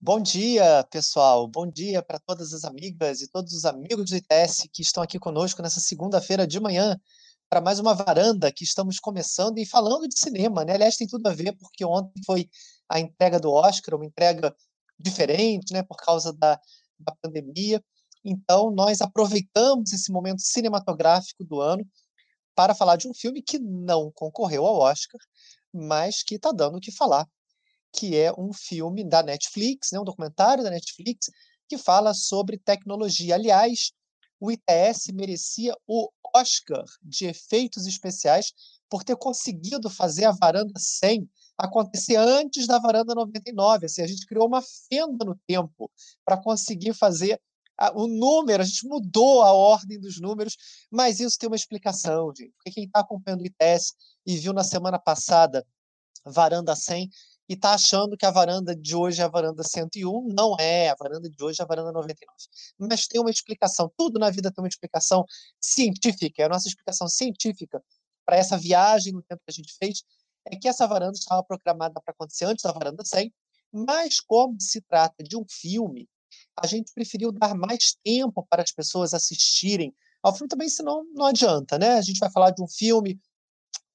Bom dia, pessoal. Bom dia para todas as amigas e todos os amigos do ITS que estão aqui conosco nessa segunda-feira de manhã para mais uma varanda que estamos começando e falando de cinema, né? Aliás, tem tudo a ver porque ontem foi a entrega do Oscar, uma entrega diferente, né, por causa da, da pandemia. Então, nós aproveitamos esse momento cinematográfico do ano para falar de um filme que não concorreu ao Oscar, mas que está dando o que falar que é um filme da Netflix, né, um documentário da Netflix, que fala sobre tecnologia. Aliás, o ITS merecia o Oscar de efeitos especiais por ter conseguido fazer a varanda 100 acontecer antes da varanda 99. Assim, a gente criou uma fenda no tempo para conseguir fazer o número, a gente mudou a ordem dos números, mas isso tem uma explicação, gente. Porque quem está acompanhando o ITS e viu na semana passada varanda 100 e está achando que a varanda de hoje é a varanda 101. Não é, a varanda de hoje é a varanda 99. Mas tem uma explicação, tudo na vida tem uma explicação científica. A nossa explicação científica para essa viagem no tempo que a gente fez é que essa varanda estava programada para acontecer antes da varanda 100, mas como se trata de um filme, a gente preferiu dar mais tempo para as pessoas assistirem ao filme também, senão não adianta, né? A gente vai falar de um filme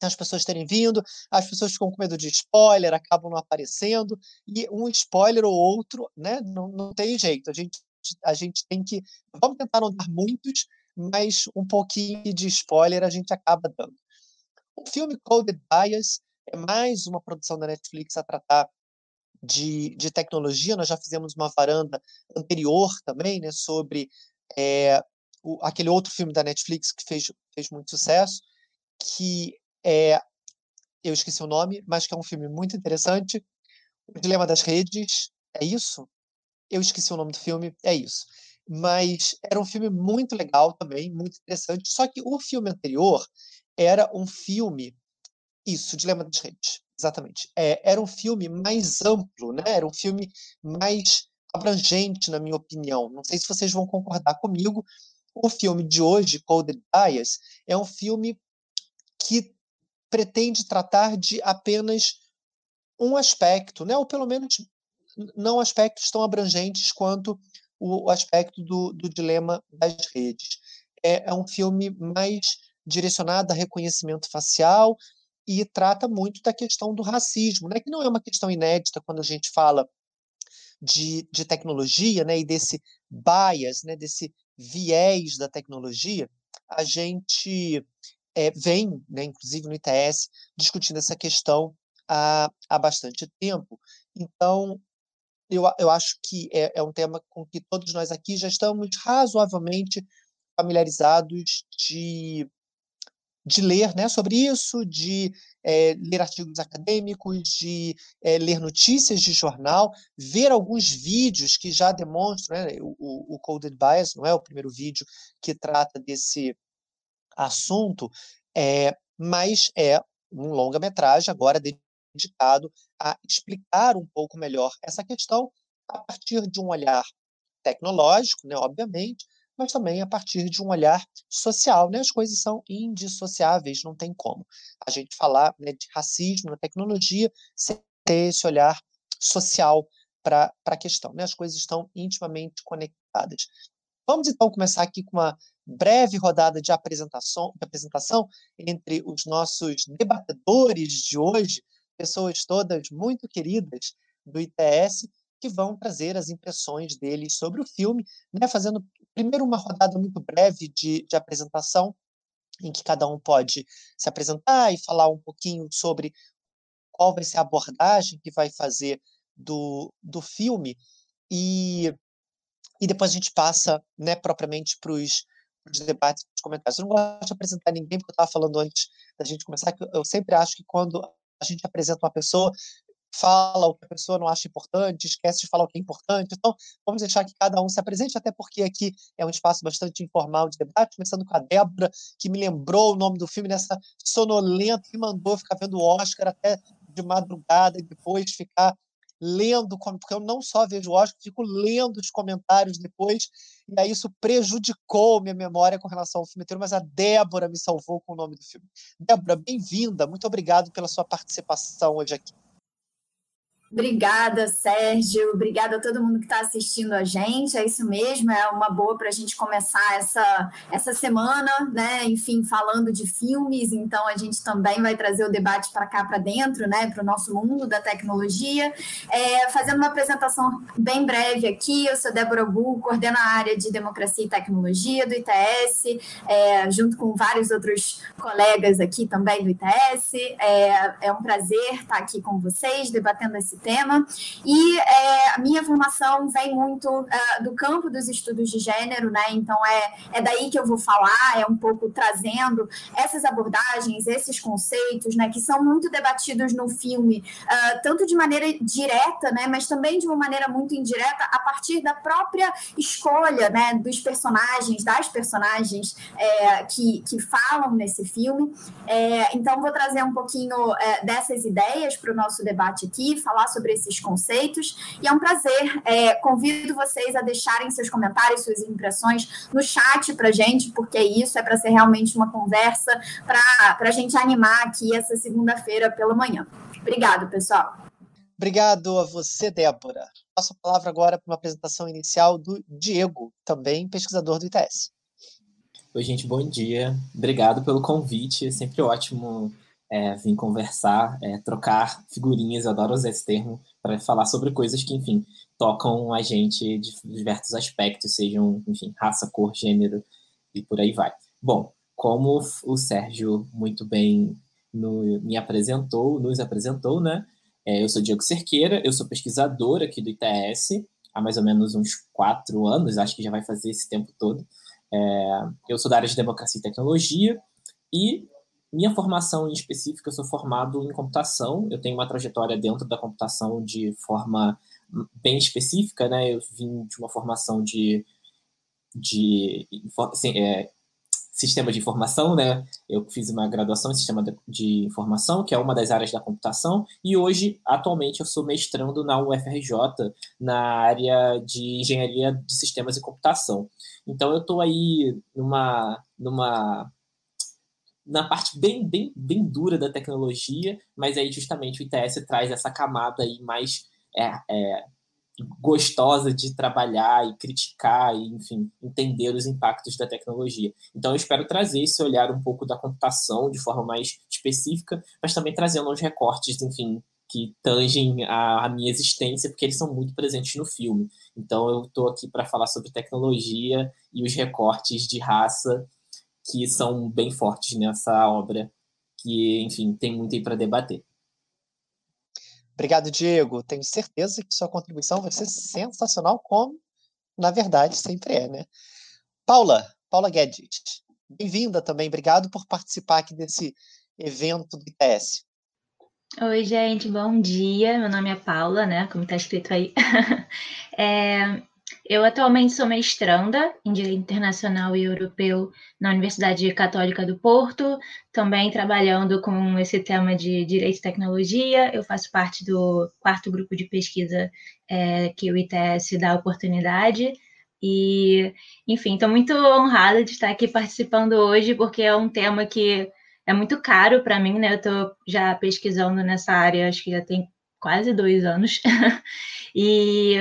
as pessoas terem vindo, as pessoas ficam com medo de spoiler, acabam não aparecendo, e um spoiler ou outro, né, não, não tem jeito, a gente, a gente tem que, vamos tentar não dar muitos, mas um pouquinho de spoiler a gente acaba dando. O filme Coded Bias é mais uma produção da Netflix a tratar de, de tecnologia, nós já fizemos uma varanda anterior também, né, sobre é, o, aquele outro filme da Netflix que fez, fez muito sucesso, que é, eu esqueci o nome, mas que é um filme muito interessante. O Dilema das Redes, é isso? Eu esqueci o nome do filme, é isso. Mas era um filme muito legal também, muito interessante. Só que o filme anterior era um filme. Isso, Dilema das Redes, exatamente. É, era um filme mais amplo, né? Era um filme mais abrangente, na minha opinião. Não sei se vocês vão concordar comigo. O filme de hoje, Coded Bias, é um filme pretende tratar de apenas um aspecto, né? ou pelo menos não aspectos tão abrangentes quanto o aspecto do, do dilema das redes. É, é um filme mais direcionado a reconhecimento facial e trata muito da questão do racismo, né? que não é uma questão inédita quando a gente fala de, de tecnologia né? e desse bias, né? desse viés da tecnologia, a gente é, vem, né, inclusive no ITS, discutindo essa questão há, há bastante tempo. Então, eu, eu acho que é, é um tema com que todos nós aqui já estamos razoavelmente familiarizados de, de ler né, sobre isso, de é, ler artigos acadêmicos, de é, ler notícias de jornal, ver alguns vídeos que já demonstram, né, o, o Coded Bias não é o primeiro vídeo que trata desse, assunto, é, mas é um longa-metragem agora dedicado a explicar um pouco melhor essa questão a partir de um olhar tecnológico, né, obviamente, mas também a partir de um olhar social. Né? As coisas são indissociáveis, não tem como a gente falar né, de racismo na tecnologia sem ter esse olhar social para a questão. Né? As coisas estão intimamente conectadas. Vamos então começar aqui com uma breve rodada de apresentação, de apresentação entre os nossos debatedores de hoje, pessoas todas muito queridas do ITS, que vão trazer as impressões deles sobre o filme, né, fazendo primeiro uma rodada muito breve de, de apresentação, em que cada um pode se apresentar e falar um pouquinho sobre qual vai ser a abordagem que vai fazer do, do filme, e, e depois a gente passa né, propriamente para os os debates, os comentários. Eu não gosto de apresentar ninguém, porque eu estava falando antes da gente começar, que eu sempre acho que quando a gente apresenta uma pessoa, fala o que a pessoa não acha importante, esquece de falar o que é importante. Então, vamos deixar que cada um se apresente, até porque aqui é um espaço bastante informal de debate, começando com a Débora, que me lembrou o nome do filme nessa sonolenta e mandou ficar vendo o Oscar até de madrugada e depois ficar lendo, porque eu não só vejo o Oscar, fico lendo os comentários depois, e aí isso prejudicou minha memória com relação ao filme mas a Débora me salvou com o nome do filme. Débora, bem-vinda, muito obrigado pela sua participação hoje aqui. Obrigada, Sérgio. Obrigada a todo mundo que está assistindo a gente. É isso mesmo, é uma boa para a gente começar essa, essa semana, né? Enfim, falando de filmes. Então, a gente também vai trazer o debate para cá, para dentro, né? Para o nosso mundo da tecnologia. É, fazendo uma apresentação bem breve aqui, eu sou Débora Bu, coordeno a área de Democracia e Tecnologia do ITS, é, junto com vários outros colegas aqui também do ITS. É, é um prazer estar aqui com vocês, debatendo esse tema. E é, a minha formação vem muito uh, do campo dos estudos de gênero, né? Então é, é daí que eu vou falar, é um pouco trazendo essas abordagens, esses conceitos, né? Que são muito debatidos no filme, uh, tanto de maneira direta, né? Mas também de uma maneira muito indireta, a partir da própria escolha, né? Dos personagens, das personagens é, que, que falam nesse filme. É, então, vou trazer um pouquinho é, dessas ideias para o nosso debate aqui, falar sobre esses conceitos. E é um prazer. É, convido vocês a deixarem seus comentários, suas impressões no chat para gente, porque isso é para ser realmente uma conversa para a gente animar aqui essa segunda-feira pela manhã. Obrigado, pessoal. Obrigado a você, Débora. Passo a palavra agora para uma apresentação inicial do Diego, também pesquisador do ITS. Oi, gente, bom dia. Obrigado pelo convite. É sempre ótimo é, vir conversar, é, trocar figurinhas, eu adoro usar esse termo, para falar sobre coisas que, enfim, tocam a gente de diversos aspectos, sejam, enfim, raça, cor, gênero e por aí vai. Bom, como o Sérgio muito bem no, me apresentou, nos apresentou, né? É, eu sou Diego Cerqueira, eu sou pesquisador aqui do ITS há mais ou menos uns quatro anos, acho que já vai fazer esse tempo todo. É, eu sou da área de democracia e tecnologia e minha formação em específica, eu sou formado em computação, eu tenho uma trajetória dentro da computação de forma bem específica, né? Eu vim de uma formação de, de assim, é, sistema de informação, né? Eu fiz uma graduação em sistema de informação, que é uma das áreas da computação, e hoje, atualmente, eu sou mestrando na UFRJ, na área de engenharia de sistemas e computação. Então, eu estou aí numa, numa na parte bem, bem, bem dura da tecnologia, mas aí justamente o ITS traz essa camada aí mais é, é, gostosa de trabalhar e criticar e, enfim, entender os impactos da tecnologia. Então eu espero trazer esse olhar um pouco da computação de forma mais específica, mas também trazendo uns recortes, enfim, que tangem a, a minha existência, porque eles são muito presentes no filme. Então eu estou aqui para falar sobre tecnologia e os recortes de raça que são bem fortes nessa obra, que, enfim, tem muito aí para debater. Obrigado, Diego. Tenho certeza que sua contribuição vai ser sensacional, como, na verdade, sempre é, né? Paula, Paula Guedes, bem-vinda também. Obrigado por participar aqui desse evento do ITS. Oi, gente, bom dia. Meu nome é Paula, né? Como está escrito aí. é, eu atualmente sou mestranda em Direito Internacional e Europeu na Universidade Católica do Porto, também trabalhando com esse tema de Direito e Tecnologia. Eu faço parte do quarto grupo de pesquisa é, que o ITS dá oportunidade. E, enfim, estou muito honrada de estar aqui participando hoje, porque é um tema que é muito caro para mim, né? Eu estou já pesquisando nessa área, acho que já tem quase dois anos. e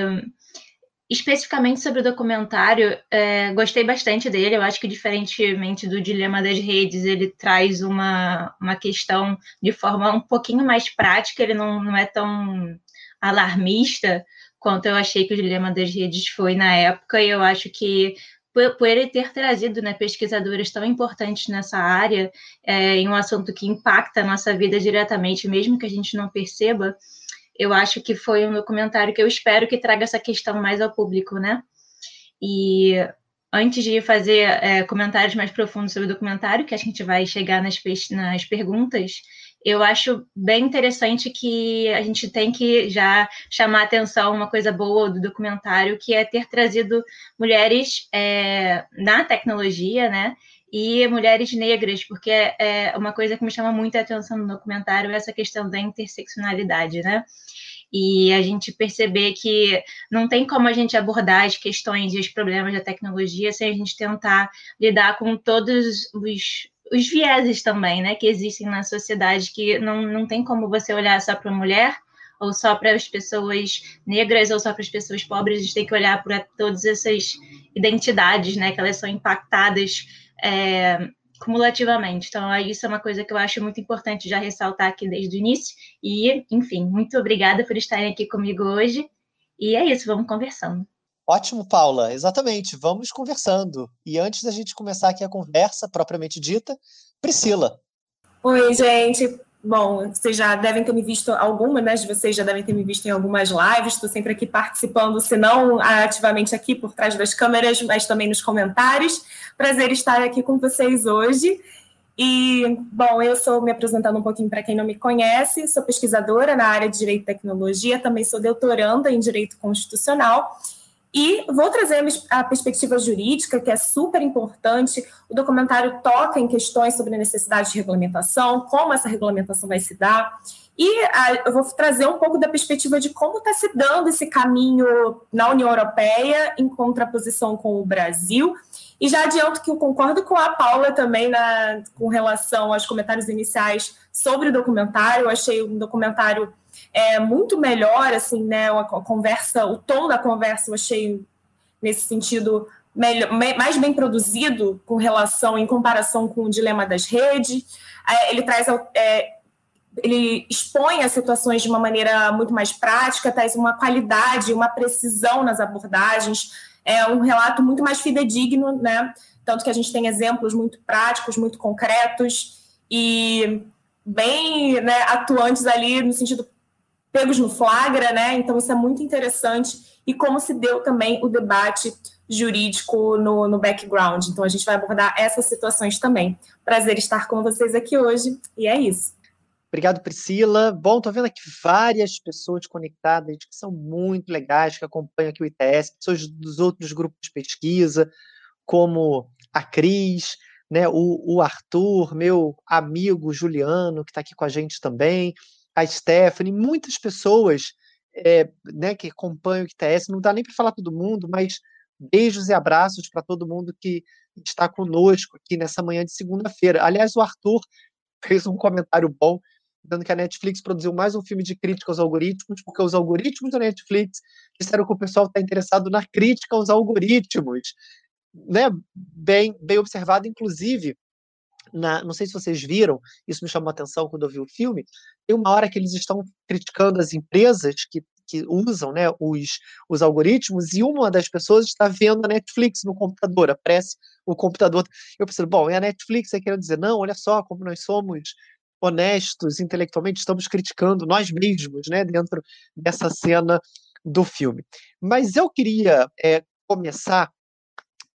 especificamente sobre o documentário, é, gostei bastante dele. Eu acho que, diferentemente do Dilema das Redes, ele traz uma, uma questão de forma um pouquinho mais prática, ele não, não é tão alarmista quanto eu achei que o Dilema das Redes foi na época, e eu acho que. Por, por ele ter trazido né, pesquisadores tão importantes nessa área, é, em um assunto que impacta a nossa vida diretamente, mesmo que a gente não perceba, eu acho que foi um documentário que eu espero que traga essa questão mais ao público, né? E antes de fazer é, comentários mais profundos sobre o documentário, que a gente vai chegar nas, nas perguntas, eu acho bem interessante que a gente tem que já chamar atenção uma coisa boa do documentário, que é ter trazido mulheres é, na tecnologia, né? E mulheres negras, porque é, é uma coisa que me chama muita atenção no documentário essa questão da interseccionalidade, né? E a gente perceber que não tem como a gente abordar as questões e os problemas da tecnologia sem a gente tentar lidar com todos os, os vieses também, né, que existem na sociedade, que não, não tem como você olhar só para a mulher ou só para as pessoas negras, ou só para as pessoas pobres, a gente tem que olhar para todas essas identidades, né, que elas são impactadas é, cumulativamente. Então, isso é uma coisa que eu acho muito importante já ressaltar aqui desde o início. E, enfim, muito obrigada por estarem aqui comigo hoje. E é isso, vamos conversando. Ótimo, Paula. Exatamente, vamos conversando. E antes da gente começar aqui a conversa propriamente dita, Priscila. Oi, gente. Bom, vocês já devem ter me visto, algumas né, de vocês já devem ter me visto em algumas lives, estou sempre aqui participando, se não ativamente aqui por trás das câmeras, mas também nos comentários. Prazer estar aqui com vocês hoje. E, bom, eu sou me apresentando um pouquinho para quem não me conhece, sou pesquisadora na área de Direito e Tecnologia, também sou doutoranda em Direito Constitucional e vou trazer a perspectiva jurídica, que é super importante. O documentário toca em questões sobre a necessidade de regulamentação, como essa regulamentação vai se dar. E a, eu vou trazer um pouco da perspectiva de como está se dando esse caminho na União Europeia, em contraposição com o Brasil. E já adianto que eu concordo com a Paula também na, com relação aos comentários iniciais sobre o documentário. Eu achei um documentário é muito melhor, assim, né? A conversa, o tom da conversa eu achei nesse sentido melhor, mais bem produzido com relação, em comparação com o dilema das redes. É, ele traz é, ele expõe as situações de uma maneira muito mais prática, traz uma qualidade, uma precisão nas abordagens, é um relato muito mais fidedigno, né? Tanto que a gente tem exemplos muito práticos, muito concretos e bem né, atuantes ali no sentido pegos no flagra, né? Então isso é muito interessante e como se deu também o debate jurídico no, no background. Então a gente vai abordar essas situações também. Prazer estar com vocês aqui hoje e é isso. Obrigado, Priscila. Bom, estou vendo aqui várias pessoas conectadas que são muito legais, que acompanham aqui o ITS, pessoas dos outros grupos de pesquisa, como a Cris, né, o, o Arthur, meu amigo Juliano, que está aqui com a gente também, a Stephanie, muitas pessoas é, né, que acompanham o ITS, não dá nem para falar todo mundo, mas beijos e abraços para todo mundo que está conosco aqui nessa manhã de segunda-feira. Aliás, o Arthur fez um comentário bom, dizendo que a Netflix produziu mais um filme de crítica aos algoritmos, porque os algoritmos da Netflix disseram que o pessoal está interessado na crítica aos algoritmos. Né? Bem, bem observado, inclusive, na, não sei se vocês viram, isso me chamou a atenção quando eu vi o filme, tem uma hora que eles estão criticando as empresas que, que usam né, os, os algoritmos, e uma das pessoas está vendo a Netflix no computador, aparece o computador. Eu pensei, bom, é a Netflix aí querendo dizer, não, olha só como nós somos honestos intelectualmente, estamos criticando nós mesmos, né, dentro dessa cena do filme. Mas eu queria é, começar,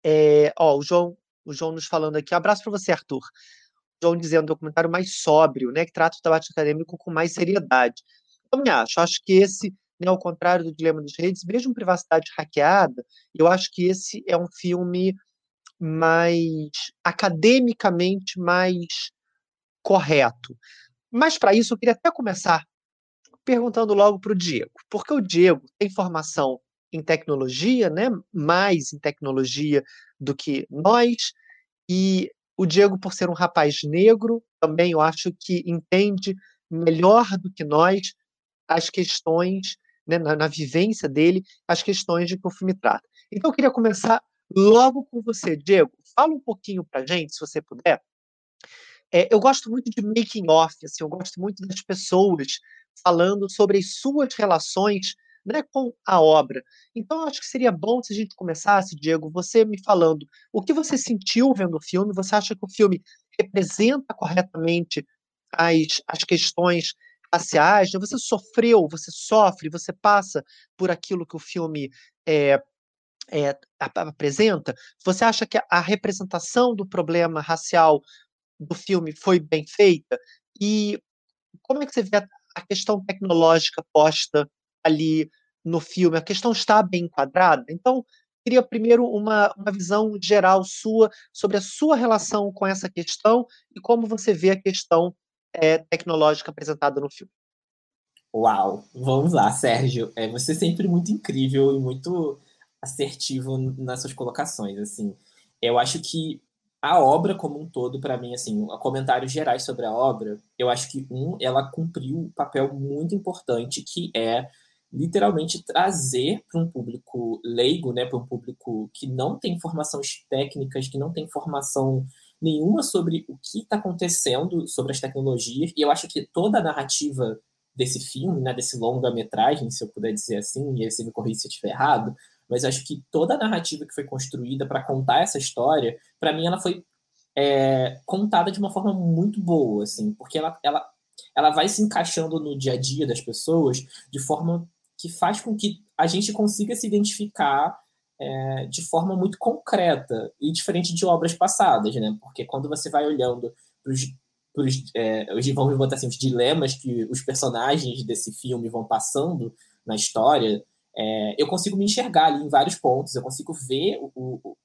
é, ó, o João o João nos falando aqui. abraço para você, Arthur. O João dizendo um documentário mais sóbrio, né, que trata o debate acadêmico com mais seriedade. Eu me acho, acho que esse, né, ao contrário do Dilema das Redes, mesmo Privacidade Hackeada, eu acho que esse é um filme mais academicamente mais correto. Mas para isso eu queria até começar perguntando logo para o Diego, porque o Diego tem formação em tecnologia, né? Mais em tecnologia do que nós. E o Diego, por ser um rapaz negro, também eu acho que entende melhor do que nós as questões, né, na, na, vivência dele, as questões de que o filme trata. Então eu queria começar logo com você, Diego. Fala um pouquinho para gente, se você puder. É, eu gosto muito de making off, assim, eu gosto muito das pessoas falando sobre as suas relações né, com a obra. Então, acho que seria bom se a gente começasse, Diego, você me falando o que você sentiu vendo o filme. Você acha que o filme representa corretamente as, as questões raciais? Você sofreu, você sofre, você passa por aquilo que o filme é, é, apresenta? Você acha que a representação do problema racial do filme foi bem feita? E como é que você vê a questão tecnológica posta ali no filme, a questão está bem enquadrada. Então, queria primeiro uma, uma visão geral sua sobre a sua relação com essa questão e como você vê a questão é, tecnológica apresentada no filme. Uau, vamos lá, Sérgio. É, você é sempre muito incrível e muito assertivo nas suas colocações. Assim, eu acho que a obra como um todo, para mim, assim, comentários gerais sobre a obra, eu acho que, um, ela cumpriu um papel muito importante, que é literalmente trazer para um público leigo, né, para um público que não tem informações técnicas, que não tem informação nenhuma sobre o que está acontecendo sobre as tecnologias. E eu acho que toda a narrativa desse filme, né, desse longa-metragem, se eu puder dizer assim, e aí você me corrija se eu estiver errado, mas acho que toda a narrativa que foi construída para contar essa história, para mim ela foi é, contada de uma forma muito boa, assim, porque ela, ela, ela vai se encaixando no dia a dia das pessoas de forma que faz com que a gente consiga se identificar é, de forma muito concreta e diferente de obras passadas, né? Porque quando você vai olhando para os é, vamos botar assim, os dilemas que os personagens desse filme vão passando na história, é, eu consigo me enxergar ali em vários pontos, eu consigo ver o, o,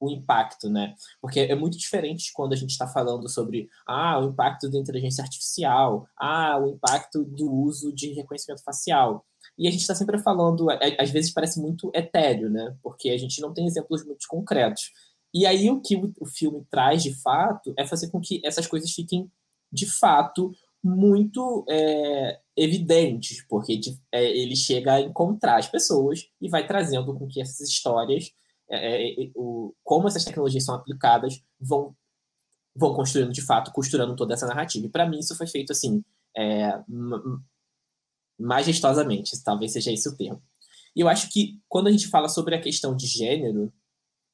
o impacto, né? Porque é muito diferente quando a gente está falando sobre ah, o impacto da inteligência artificial, ah, o impacto do uso de reconhecimento facial. E a gente está sempre falando, às vezes parece muito etéreo, né? Porque a gente não tem exemplos muito concretos. E aí o que o filme traz de fato é fazer com que essas coisas fiquem de fato muito é, evidentes, porque de, é, ele chega a encontrar as pessoas e vai trazendo com que essas histórias, é, é, é o, como essas tecnologias são aplicadas, vão, vão construindo de fato, costurando toda essa narrativa. E para mim isso foi feito assim, é, majestosamente, talvez seja esse o termo. E eu acho que quando a gente fala sobre a questão de gênero,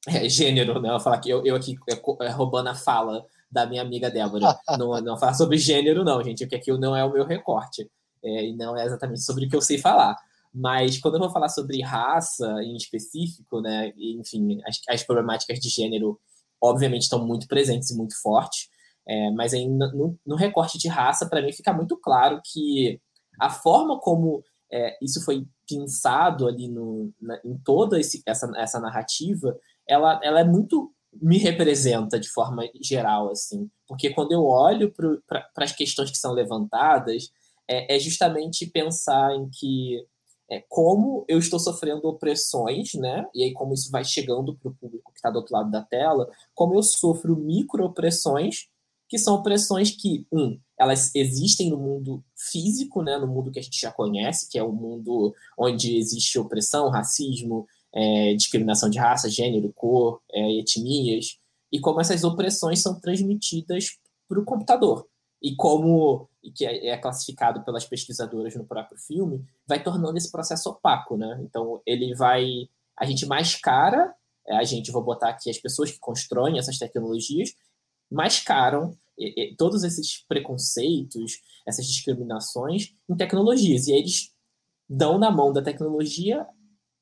é, gênero, né? Eu falar que eu, eu aqui é, é, roubando a fala da minha amiga Débora. não, não falar sobre gênero, não, gente, porque aqui não é o meu recorte. É, e não é exatamente sobre o que eu sei falar. Mas quando eu vou falar sobre raça em específico, né? Enfim, as, as problemáticas de gênero, obviamente, estão muito presentes e muito fortes. É, mas aí no, no recorte de raça, para mim, fica muito claro que a forma como é, isso foi pensado ali no, na, em toda esse, essa, essa narrativa, ela, ela é muito me representa de forma geral, assim, porque quando eu olho para as questões que são levantadas, é, é justamente pensar em que é, como eu estou sofrendo opressões, né? E aí como isso vai chegando para o público que está do outro lado da tela, como eu sofro micro-opressões, que são opressões que, um, elas existem no mundo físico, né, no mundo que a gente já conhece, que é o mundo onde existe opressão, racismo, é, discriminação de raça, gênero, cor, é, etnias, e como essas opressões são transmitidas para o computador. E como, e que é, é classificado pelas pesquisadoras no próprio filme, vai tornando esse processo opaco, né? Então, ele vai... A gente mascara, é, a gente, vou botar aqui as pessoas que constroem essas tecnologias, mascaram todos esses preconceitos, essas discriminações em tecnologias. E eles dão na mão da tecnologia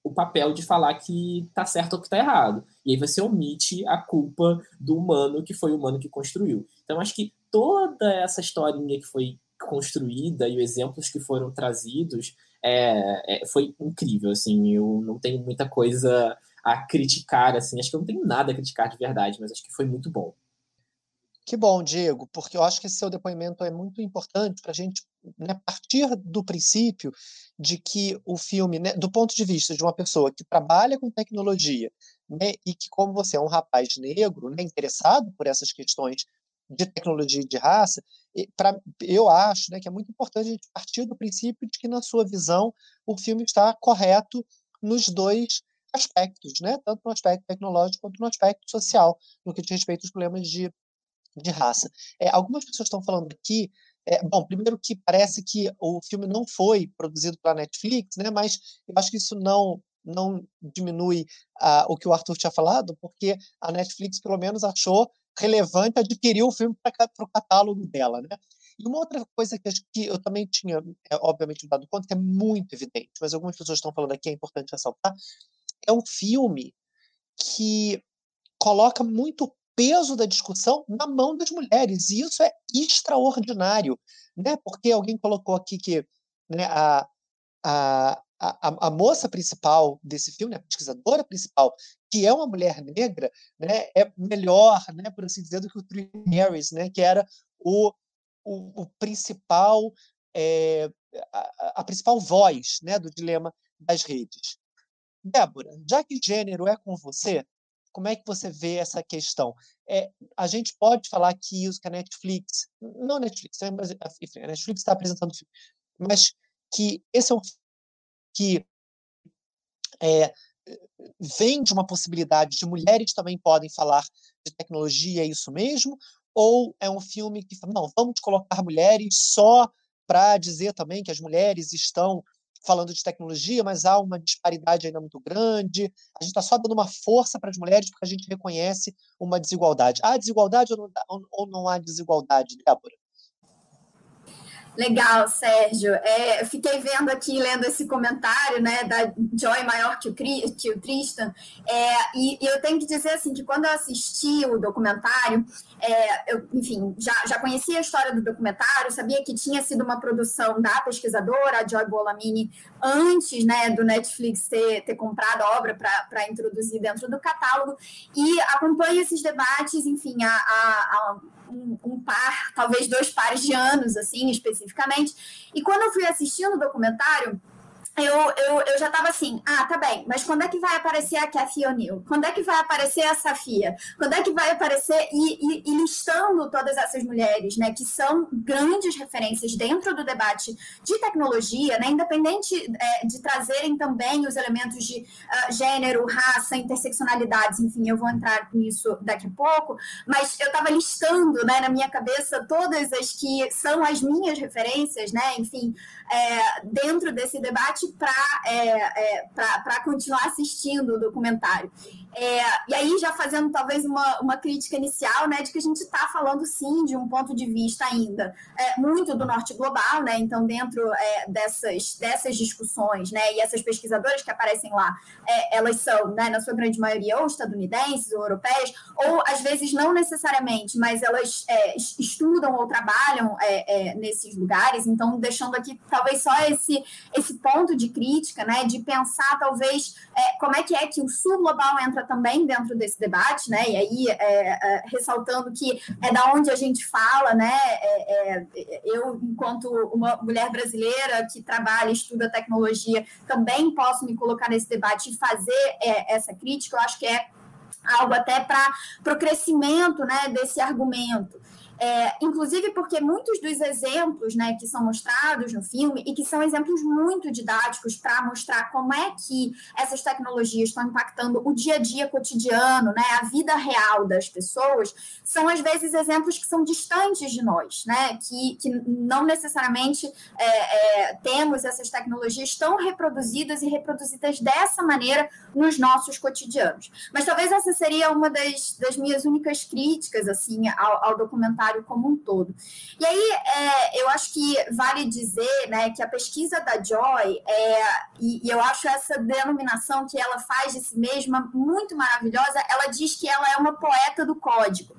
o papel de falar que está certo ou que está errado. E aí você omite a culpa do humano que foi o humano que construiu. Então, acho que toda essa historinha que foi construída e os exemplos que foram trazidos é, é, foi incrível. Assim, eu não tenho muita coisa a criticar. Assim, acho que eu não tenho nada a criticar de verdade, mas acho que foi muito bom. Que bom, Diego, porque eu acho que esse seu depoimento é muito importante para a gente né, partir do princípio de que o filme, né, do ponto de vista de uma pessoa que trabalha com tecnologia né, e que, como você é um rapaz negro, né, interessado por essas questões de tecnologia e de raça, pra, eu acho né, que é muito importante a gente partir do princípio de que, na sua visão, o filme está correto nos dois aspectos, né? tanto no aspecto tecnológico quanto no aspecto social, no que diz respeito aos problemas de de raça. É, algumas pessoas estão falando aqui, é, bom, primeiro que parece que o filme não foi produzido pela Netflix, né, mas eu acho que isso não não diminui uh, o que o Arthur tinha falado, porque a Netflix pelo menos achou relevante adquirir o filme para o catálogo dela, né? E uma outra coisa que, que eu também tinha, é, obviamente, dado conta, que é muito evidente, mas algumas pessoas estão falando aqui, é importante ressaltar, é um filme que coloca muito peso da discussão na mão das mulheres. E isso é extraordinário, né? porque alguém colocou aqui que né, a, a, a, a, moça principal desse filme, a pesquisadora principal, que é uma mulher negra, né, é melhor, né, por assim dizer, do que o Three Marys, né, que era o, o, o principal, é, a, a, principal voz né, do dilema das redes. Débora, já que gênero é com você, Como é que você vê essa questão? É, a gente pode falar que, que a Netflix, não a Netflix, a Netflix está apresentando filme, mas que esse é um que é, vem de uma possibilidade de mulheres também podem falar de tecnologia, é isso mesmo? Ou é um filme que fala, não, vamos colocar mulheres só para dizer também que as mulheres estão falando de tecnologia, mas há uma disparidade ainda muito grande. A gente está só dando uma força para as mulheres porque a gente reconhece uma desigualdade. Há desigualdade ou não, ou não há desigualdade, Débora? Legal, Sérgio. É, fiquei vendo aqui, lendo esse comentário, né, da Joy maior que o, que o Tristan, é, e, e, eu tenho que dizer, assim, que quando eu assisti o documentário, é, eu, enfim, já, já conhecia a história do documentário, sabia que tinha sido uma produção da pesquisadora, a Joy Bolamini, antes, né, do Netflix ter, ter comprado a obra para introduzir dentro do catálogo, e acompanho esses debates, enfim, a, a, a um, um, par, talvez dois pares de anos, assim, especificamente. E quando eu fui assistindo o documentário, eu, eu, eu já estava assim, ah, tá bem, mas quando é que vai aparecer a Cathy O'Neill? Quando é que vai aparecer a Safia? Quando é que vai aparecer? E, e, e, listando todas essas mulheres, né, que são grandes referências dentro do debate de tecnologia, né, independente é, de trazerem também os elementos de uh, gênero, raça, interseccionalidades, enfim, eu vou entrar nisso daqui a pouco, mas eu estava listando, né, na minha cabeça todas as que são as minhas referências, né, enfim, é, dentro desse debate para é, é, continuar assistindo o documentário. É, e aí, já fazendo talvez uma, uma crítica inicial, né, de que a gente está falando sim de um ponto de vista ainda é, muito do norte global, né? Então, dentro é, dessas, dessas discussões, né, e essas pesquisadoras que aparecem lá, é, elas são, né, na sua grande maioria, ou estadunidenses ou europeias, ou às vezes não necessariamente, mas elas é, estudam ou trabalham é, nesses lugares. Então, deixando aqui talvez só esse, esse ponto de crítica, né, de pensar talvez como é que é que o sul global entra entra também dentro desse debate, né? E aí, é, é, ressaltando que é da onde a gente fala, né? É, é eu, enquanto uma mulher brasileira que trabalha, estuda tecnologia, também posso me colocar nesse debate e fazer é, essa crítica. Eu acho que é algo até para o crescimento né, desse argumento. É, inclusive porque muitos dos exemplos né, que são mostrados no filme, e que são exemplos muito didáticos para mostrar como é que essas tecnologias estão impactando o dia a dia cotidiano, né, a vida real das pessoas, são às vezes exemplos que são distantes de nós, né, que, que não necessariamente é, é, temos essas tecnologias tão reproduzidas e reproduzidas dessa maneira nos nossos cotidianos. Mas talvez essa seria uma das, das minhas únicas críticas assim ao, ao documentário como um todo. E aí, é, eu acho que vale dizer né, que a pesquisa da Joy, é, e, e, eu acho essa denominação que ela faz de si mesma muito maravilhosa, ela diz que ela é uma poeta do código.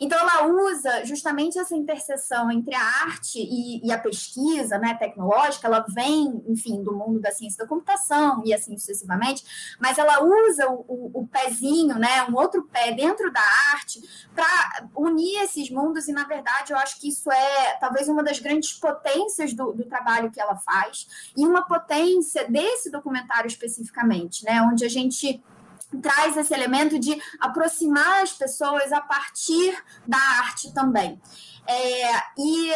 Então, ela usa justamente essa interseção entre a arte e, e, a pesquisa né, tecnológica, ela vem, enfim, do mundo da ciência da computação e assim sucessivamente, mas ela usa o, o, o pezinho, né, um outro pé dentro da arte, para unir esses mundos, e na verdade eu acho que isso é talvez uma das grandes potências do, do trabalho que ela faz, e uma potência desse documentário especificamente, né, onde a gente traz esse elemento de aproximar as pessoas a partir da arte também. É, e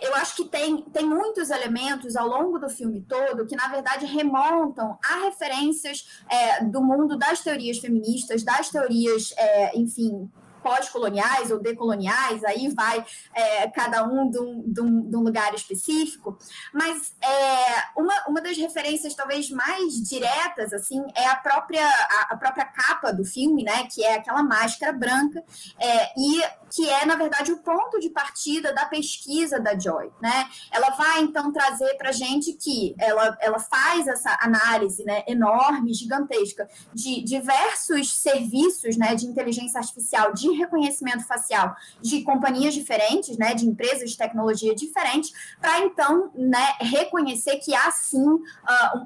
eu acho que tem, tem muitos elementos ao longo do filme todo que, na verdade, remontam a referências é, do mundo das teorias feministas, das teorias, é, enfim, pós-coloniais ou decoloniais, aí vai é, cada um de um, de, um, de um, lugar específico, mas é, uma, uma das referências talvez mais diretas assim é a própria, a, a própria capa do filme, né, que é aquela máscara branca, é, e que é, na verdade, o ponto de partida da pesquisa da Joy. Né? Ela vai, então, trazer para a gente que ela, ela faz essa análise né, enorme, gigantesca, de diversos serviços né, de inteligência artificial, de reconhecimento facial de companhias diferentes, né, de empresas de tecnologia diferentes, para, então, né, reconhecer que há, sim, uh,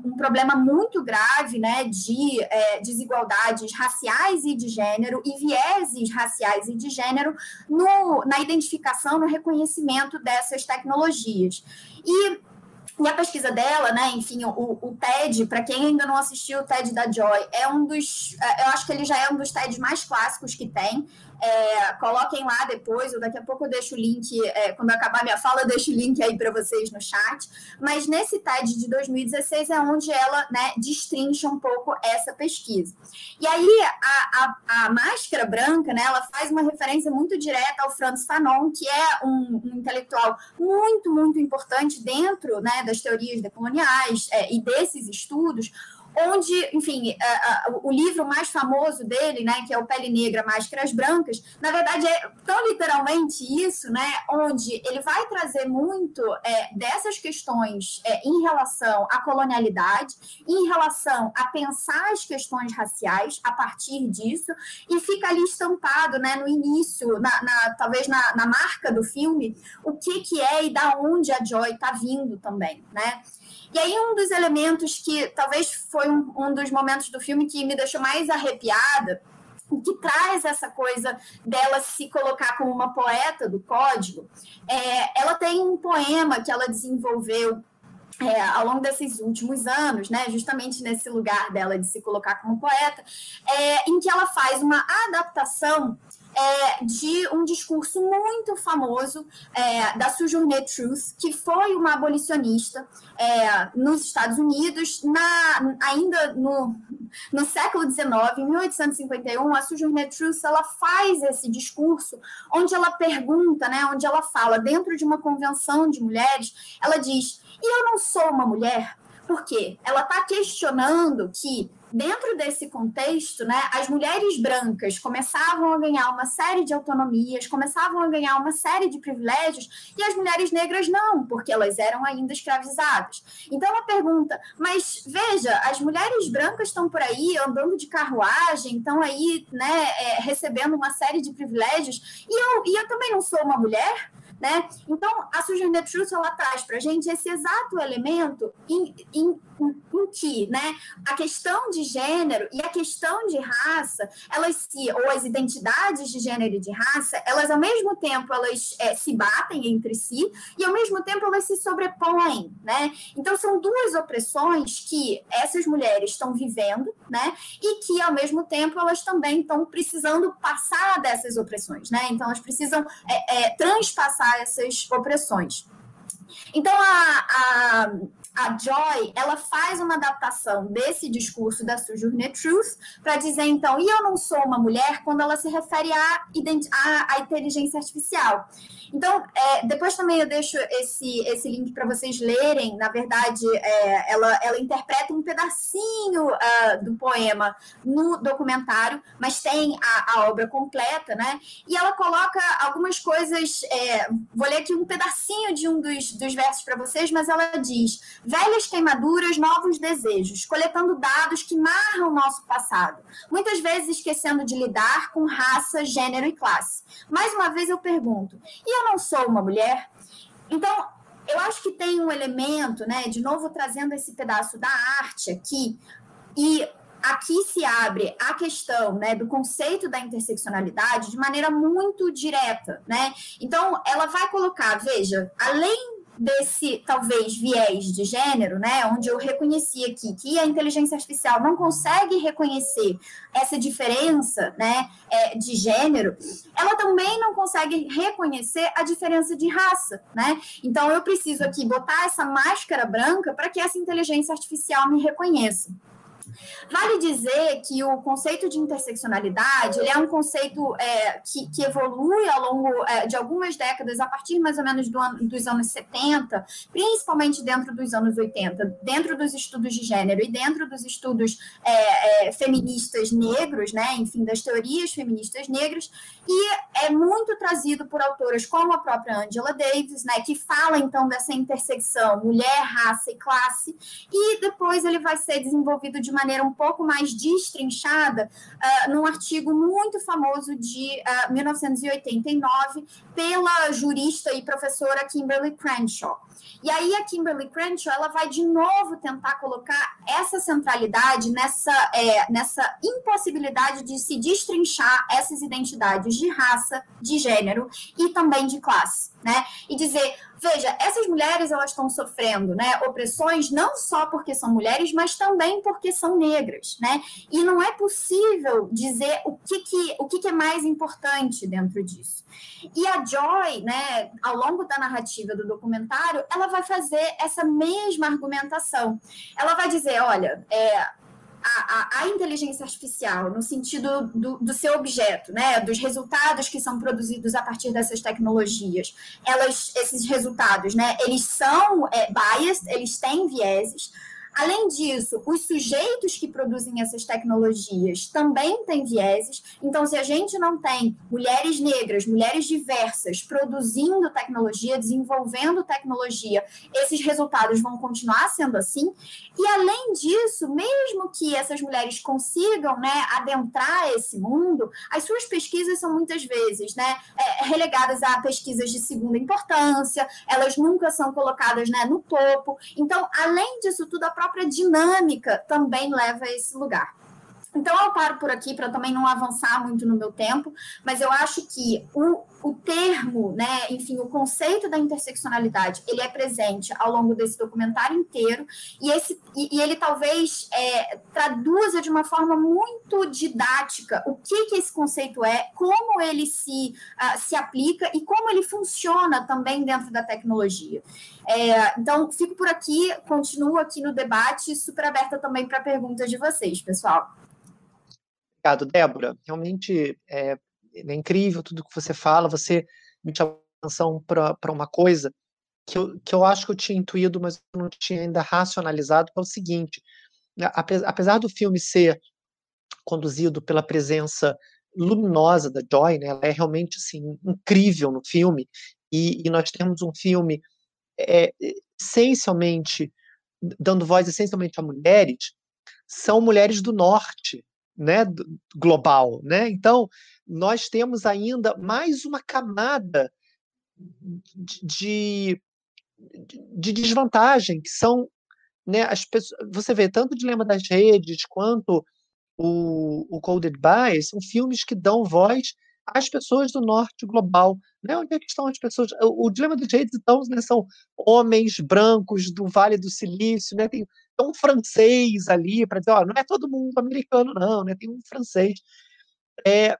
um, problema muito grave né, de é, desigualdades raciais e de gênero e vieses raciais e de gênero no, na identificação, no reconhecimento dessas tecnologias. E E a pesquisa dela, né, enfim, o, o TED, para quem ainda não assistiu o TED da Joy, é um dos, é, eu acho que ele já é um dos TEDs mais clássicos que tem. É, coloquem lá depois, ou daqui a pouco eu deixo o link, é, quando acabar minha fala, eu deixo o link aí para vocês no chat. Mas nesse TED de 2016 é onde ela né, destrincha um pouco essa pesquisa. E aí a, a, a, máscara branca, né, ela faz uma referência muito direta ao Franz Fanon, que é um, um intelectual muito, muito importante dentro né, das teorias decoloniais é, e desses estudos, onde, enfim, a, a, o livro mais famoso dele, né, que é o Pele Negra, Máscaras Brancas, na verdade é tão literalmente isso, né, onde ele vai trazer muito é, dessas questões é, em relação à colonialidade, em relação a pensar as questões raciais a partir disso, e fica ali estampado, né, no início, na, na talvez na, na marca do filme, o que que é e da onde a Joy está vindo também, né? E aí, um dos elementos que talvez foi um, um dos momentos do filme que me deixou mais arrepiada, que traz essa coisa dela se colocar como uma poeta do código, é, ela tem um poema que ela desenvolveu é, ao longo desses últimos anos, né, justamente nesse lugar dela de se colocar como poeta, é, em que ela faz uma adaptação é, de um discurso muito famoso é, da Sojourner Truth, que foi uma abolicionista é, nos Estados Unidos, na, ainda no, no século XIX, em 1851, a Sojourner Truth ela faz esse discurso onde ela pergunta, né, onde ela fala, dentro de uma convenção de mulheres, ela diz: e eu não sou uma mulher? Por quê? Ela está questionando que dentro desse contexto, né, as mulheres brancas começavam a ganhar uma série de autonomias, começavam a ganhar uma série de privilégios, e as mulheres negras não, porque elas eram ainda escravizadas. Então ela pergunta, mas veja, as mulheres brancas estão por aí andando de carruagem, estão aí, né, é, recebendo uma série de privilégios, e eu, e eu também não sou uma mulher? Né? Então, a Susan Truth, ela traz para a gente esse exato elemento em, em, em, que né, a questão de gênero e a questão de raça, elas se, ou as identidades de gênero e de raça, elas ao mesmo tempo elas é, se batem entre si e ao mesmo tempo elas se sobrepõem, né? Então são duas opressões que essas mulheres estão vivendo, né? E que ao mesmo tempo elas também estão precisando passar dessas opressões, né? Então elas precisam é, é, transpassar essas opressões. Então, a, a, a Joy, ela faz uma adaptação desse discurso da Sojourner Truth para dizer, então, e eu não sou uma mulher, quando ela se refere à, à, à inteligência artificial. Então, é, depois também eu deixo esse, esse link para vocês lerem. Na verdade, é, ela, ela interpreta um pedacinho uh, do poema no documentário, mas tem a, a, obra completa, né? E ela coloca algumas coisas. É, vou ler aqui um pedacinho de um dos, dos versos para vocês, mas ela diz: velhas queimaduras, novos desejos, coletando dados que narram o nosso passado, muitas vezes esquecendo de lidar com raça, gênero e classe. Mais uma vez eu pergunto: e eu não sou uma mulher. Então, eu acho que tem um elemento, né, de novo trazendo esse pedaço da arte aqui, e aqui se abre a questão né, do conceito da interseccionalidade de maneira muito direta, né? Então, ela vai colocar, veja, além desse talvez viés de gênero, né, onde eu reconheci aqui que a inteligência artificial não consegue reconhecer essa diferença, né, é, de gênero, ela também não consegue reconhecer a diferença de raça, né? Então eu preciso aqui botar essa máscara branca para que essa inteligência artificial me reconheça. Vale dizer que o conceito de interseccionalidade ele é um conceito é, que, que, evolui ao longo é, de algumas décadas, a partir mais ou menos do ano, dos anos 70, principalmente dentro dos anos 80, dentro dos estudos de gênero e dentro dos estudos é, é feministas negros, né, enfim, das teorias feministas negras, e é muito trazido por autoras como a própria Angela Davis, né, que fala então dessa intersecção mulher, raça e classe, e depois ele vai ser desenvolvido de maneira um pouco mais destrinchada uh, num artigo muito famoso de uh, 1989 pela jurista e professora Kimberly Crenshaw. E aí a Kimberly Crenshaw ela vai de novo tentar colocar essa centralidade nessa, é, nessa impossibilidade de se destrinchar essas identidades de raça, de gênero e também de classe. né? E dizer, veja, essas mulheres elas estão sofrendo, né, opressões não só porque são mulheres, mas também porque são negras, né? E não é possível dizer o que que o que, que é mais importante dentro disso. E a Joy, né, ao longo da narrativa do documentário, ela vai fazer essa mesma argumentação. Ela vai dizer, olha, é, a, a, a, inteligência artificial, no sentido do, do, seu objeto, né, dos resultados que são produzidos a partir dessas tecnologias, elas, esses resultados, né, eles são é, biased, eles têm vieses, Além disso, os sujeitos que produzem essas tecnologias também têm vieses. Então, se a gente não tem mulheres negras, mulheres diversas produzindo tecnologia, desenvolvendo tecnologia, esses resultados vão continuar sendo assim. E além disso, mesmo que essas mulheres consigam né, adentrar esse mundo, as suas pesquisas são muitas vezes né, é, relegadas a pesquisas de segunda importância, elas nunca são colocadas né, no topo. Então, além disso tudo, a própria dinâmica também leva a esse lugar. Então, eu paro por aqui para também não avançar muito no meu tempo, mas eu acho que o, o termo, né, enfim, o conceito da interseccionalidade, ele é presente ao longo desse documentário inteiro, e, esse, e, e ele talvez é, traduza de uma forma muito didática o que, que esse conceito é, como ele se, uh, se aplica e como ele funciona também dentro da tecnologia. É, então, fico por aqui, continuo aqui no debate, super aberta também para perguntas de vocês, pessoal. Obrigado, Débora. Realmente é, é incrível tudo que você fala. Você me chamou atenção para uma coisa que eu, que eu acho que eu tinha intuído, mas não tinha ainda racionalizado, que é o seguinte: apesar do filme ser conduzido pela presença luminosa da Joy, né, ela é realmente assim, incrível no filme, e, e nós temos um filme é, essencialmente dando voz essencialmente a mulheres, são mulheres do norte, né, global, né? Então, nós temos ainda mais uma camada de, de desvantagem, que são né, as pessoas, você vê tanto o Dilema das Redes quanto o, o Coded Bias, são filmes que dão voz às pessoas do norte global. Né? Onde é que estão as pessoas? O, o Dilema das Redes, então, né, são homens brancos do Vale do Silício, né? tem um francês ali para dizer, ó, não é todo mundo americano, não, né? Tem um francês. É,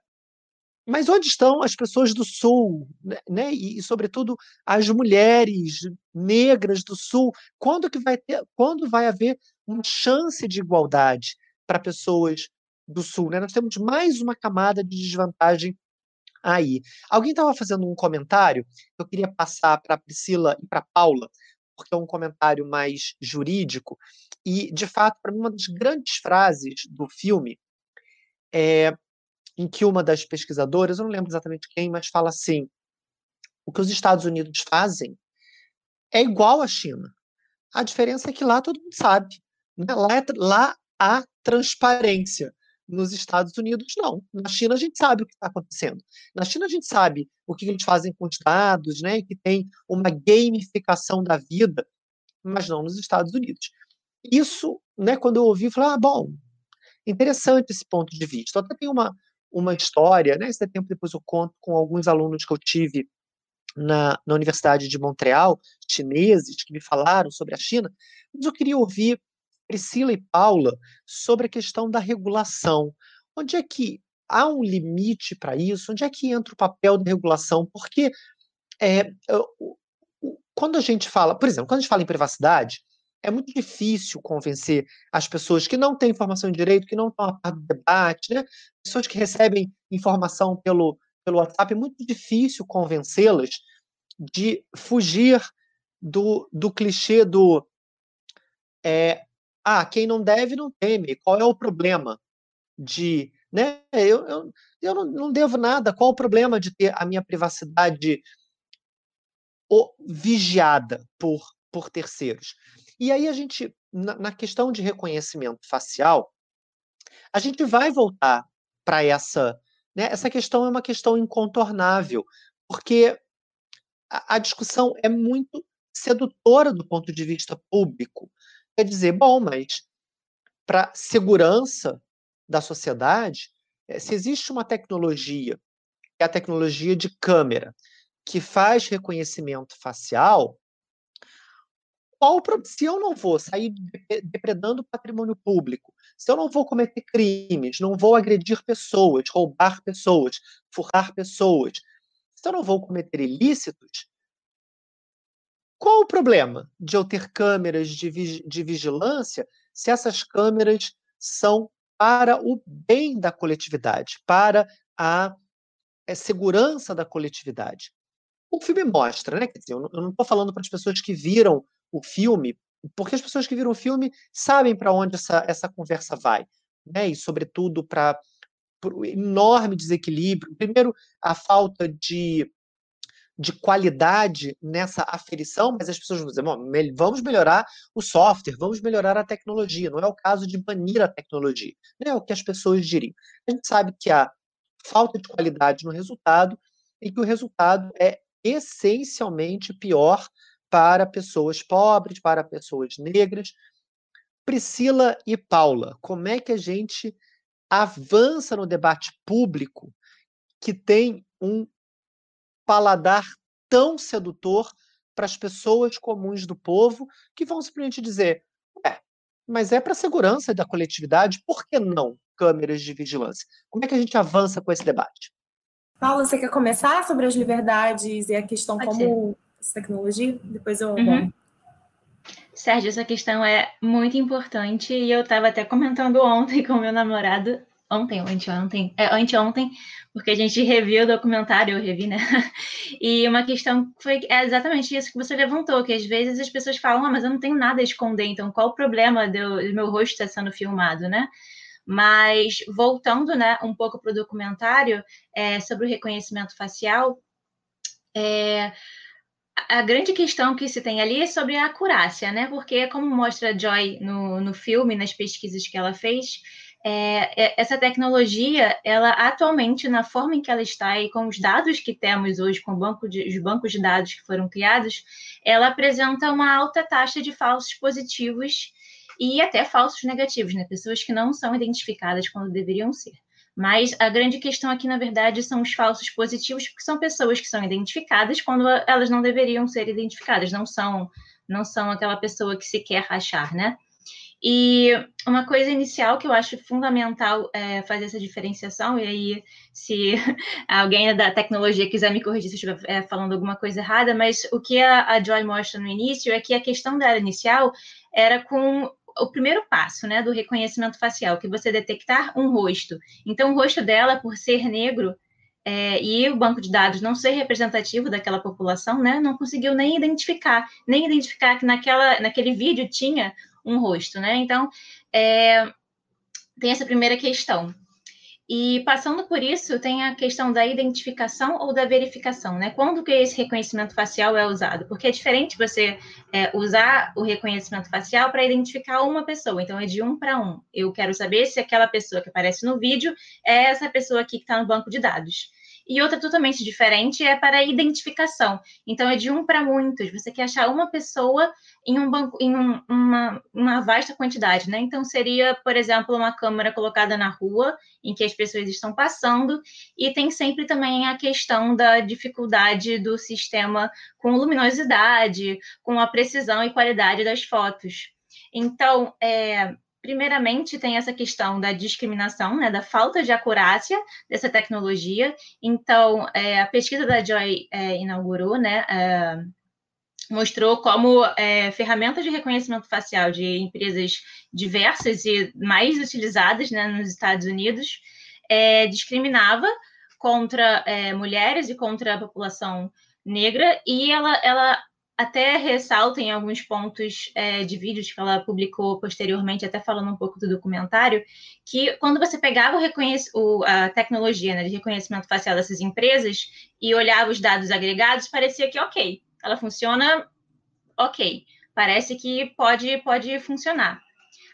mas onde estão as pessoas do Sul, né? né? E, e, sobretudo as mulheres negras do Sul? Quando que vai ter? Quando vai haver uma chance de igualdade para pessoas do Sul? Né? Nós temos mais uma camada de desvantagem aí. Alguém estava fazendo um comentário eu queria passar para Priscila e para Paula, porque é um comentário mais jurídico, e, de fato, para mim, uma das grandes frases do filme é em que uma das pesquisadoras, eu não lembro exatamente quem, mas fala assim: o que os Estados Unidos fazem é igual à China. A diferença é que lá todo mundo sabe. Né? Lá, é, lá há transparência. Nos Estados Unidos, não. Na China, a gente sabe o que está acontecendo. Na China, a gente sabe o que eles fazem com os dados, né? que tem uma gamificação da vida, mas não nos Estados Unidos. Isso, né, quando eu ouvi, eu falei, ah, bom, interessante esse ponto de vista. Eu até tem uma, uma história, né, esse tempo depois eu conto com alguns alunos que eu tive na, na Universidade de Montreal, chineses, que me falaram sobre a China, mas eu queria ouvir Priscila e Paula sobre a questão da regulação. Onde é que há um limite para isso? Onde é que entra o papel da regulação? Porque é, quando a gente fala, por exemplo, quando a gente fala em privacidade, é muito difícil convencer as pessoas que não têm informação de direito, que não estão a par do debate, né? pessoas que recebem informação pelo, pelo WhatsApp, é muito difícil convencê-las de fugir do, do clichê do é, ah, quem não deve não teme. Qual é o problema de. Né? Eu, eu, eu não, não devo nada. Qual o problema de ter a minha privacidade vigiada por, por terceiros? E aí a gente, na, na questão de reconhecimento facial, a gente vai voltar para essa. Né? Essa questão é uma questão incontornável, porque a, a discussão é muito sedutora do ponto de vista público. Quer dizer, bom, mas para segurança da sociedade, eh, se existe uma tecnologia, é a tecnologia de câmera, que faz reconhecimento facial, qual se eu não vou sair depredando patrimônio público, se eu não vou cometer crimes, não vou agredir pessoas, roubar pessoas, furrar pessoas, se eu não vou cometer ilícitos, qual o problema de eu ter câmeras de, de vigilância se essas câmeras são para o bem da coletividade, para a é, segurança da coletividade? O filme mostra, né? Quer dizer, eu não estou falando para as pessoas que viram o filme, porque as pessoas que viram o filme sabem para onde essa, essa conversa vai, né? E, sobretudo, para o enorme desequilíbrio. Primeiro, a falta de de qualidade nessa aferição, mas as pessoas vão dizer, vamos melhorar o software, vamos melhorar a tecnologia. Não é o caso de banir a tecnologia. Não é o que as pessoas diriam. A gente sabe que há falta de qualidade no resultado e que o resultado é essencialmente pior para pessoas pobres, para pessoas negras. Priscila e Paula, como é que a gente avança no debate público que tem um paladar tão sedutor para as pessoas comuns do povo que vão simplesmente dizer: é, mas é para a segurança da coletividade, por que não câmeras de vigilância? Como é que a gente avança com esse debate? Paula, você quer começar sobre as liberdades e a questão Pode como essa tecnologia? Depois eu. Uhum. Sérgio, essa questão é muito importante e eu estava até comentando ontem com meu namorado ontem, anteontem, é, anteontem, porque a gente reviu o documentário, eu revi, né? E uma questão foi é exatamente isso que você levantou, que às vezes as pessoas falam, ah, mas eu não tenho nada a esconder, então qual o problema do, do meu rosto estar sendo filmado, né? Mas voltando, né, um pouco para o documentário é, sobre o reconhecimento facial, é, a grande questão que se tem ali é sobre a acurácia, né? Porque, como mostra a Joy no, no filme, nas pesquisas que ela fez, é, é, essa tecnologia, ela atualmente, na forma em que ela está e com os dados que temos hoje, com banco de, os bancos de dados que foram criados, ela apresenta uma alta taxa de falsos positivos e até falsos negativos, né? Pessoas que não são identificadas quando deveriam ser. Mas a grande questão aqui, na verdade, são os falsos positivos, porque são pessoas que são identificadas quando elas não deveriam ser identificadas, não são, não são aquela pessoa que se quer achar, né? E uma coisa inicial que eu acho fundamental é fazer essa diferenciação, e aí, se alguém da tecnologia quiser me corrigir se eu estiver é, falando alguma coisa errada, mas o que a, a Joy mostra no início é que a questão dela inicial era com o primeiro passo, né, do reconhecimento facial, que você detectar um rosto. Então, o rosto dela, por ser negro, é, e o banco de dados não ser representativo daquela população, né, não conseguiu nem identificar, nem identificar que naquela, naquele vídeo tinha um rosto, né? Então, é, tem essa primeira questão. E passando por isso, tem a questão da identificação ou da verificação, né? Quando que esse reconhecimento facial é usado? Porque é diferente você é, usar o reconhecimento facial para identificar uma pessoa. Então, é de um para um. Eu quero saber se aquela pessoa que aparece no vídeo é essa pessoa aqui que está no banco de dados e outra totalmente diferente é para identificação. Então, é de um para muitos. Você quer achar uma pessoa em, um banco, em um, uma, uma vasta quantidade, né? Então, seria, por exemplo, uma câmera colocada na rua, em que as pessoas estão passando, e tem sempre também a questão da dificuldade do sistema com luminosidade, com a precisão e qualidade das fotos. Então, é, primeiramente tem essa questão da discriminação, né, da falta de acurácia dessa tecnologia. Então, é, a pesquisa da Joy é, inaugurou, né, é, mostrou como é, ferramenta de reconhecimento facial de empresas diversas e mais utilizadas né, nos Estados Unidos é, discriminava contra é, mulheres e contra a população negra e ela, ela até ressalta em alguns pontos é, de vídeos que ela publicou posteriormente, até falando um pouco do documentário, que quando você pegava o o, a tecnologia né, de reconhecimento facial dessas empresas e olhava os dados agregados, parecia que ok, ela funciona ok, parece que pode, pode funcionar.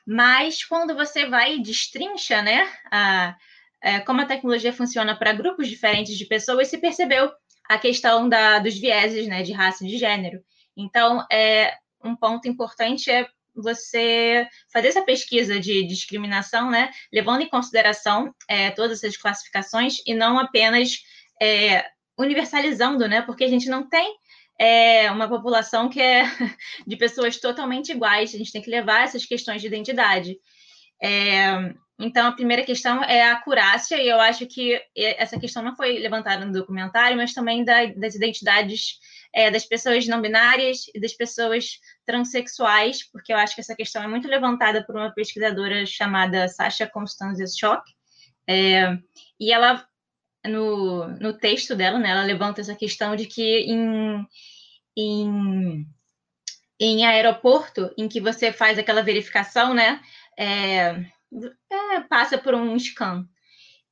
Mas quando você vai e destrincha né, a, é, como a tecnologia funciona para grupos diferentes de pessoas, se percebeu a questão da, dos vieses né, de raça e de gênero. Então, é, um ponto importante é você fazer essa pesquisa de discriminação, né, levando em consideração é, todas essas classificações e não apenas é, universalizando, né? Porque a gente não tem é, uma população que é de pessoas totalmente iguais, a gente tem que levar essas questões de identidade. É, então, a primeira questão é a acurácia, e eu acho que essa questão não foi levantada no documentário, mas também da, das identidades é, das pessoas não binárias e das pessoas transexuais, porque eu acho que essa questão é muito levantada por uma pesquisadora chamada Sasha Constanza Schock, é, e ela, no, no texto dela, né, ela levanta essa questão de que em, em, em aeroporto, em que você faz aquela verificação, né, é, é, passa por um scan.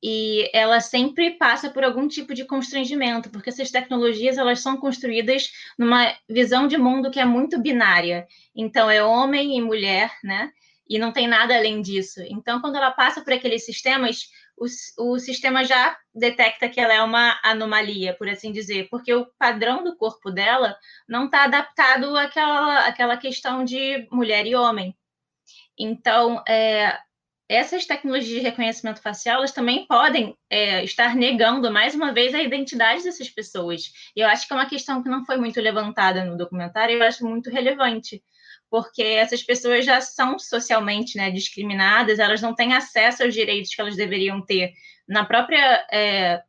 E ela sempre passa por algum tipo de constrangimento, porque essas tecnologias elas são construídas numa visão de mundo que é muito binária. Então é homem e mulher, né? E não tem nada além disso. Então, quando ela passa por aqueles sistemas, o, o sistema já detecta que ela é uma anomalia, por assim dizer, porque o padrão do corpo dela não está adaptado àquela, àquela questão de mulher e homem. Então, é, essas tecnologias de reconhecimento facial elas também podem é, estar negando mais uma vez a identidade dessas pessoas. E eu acho que é uma questão que não foi muito levantada no documentário, e eu acho muito relevante, porque essas pessoas já são socialmente né, discriminadas, elas não têm acesso aos direitos que elas deveriam ter na própria é,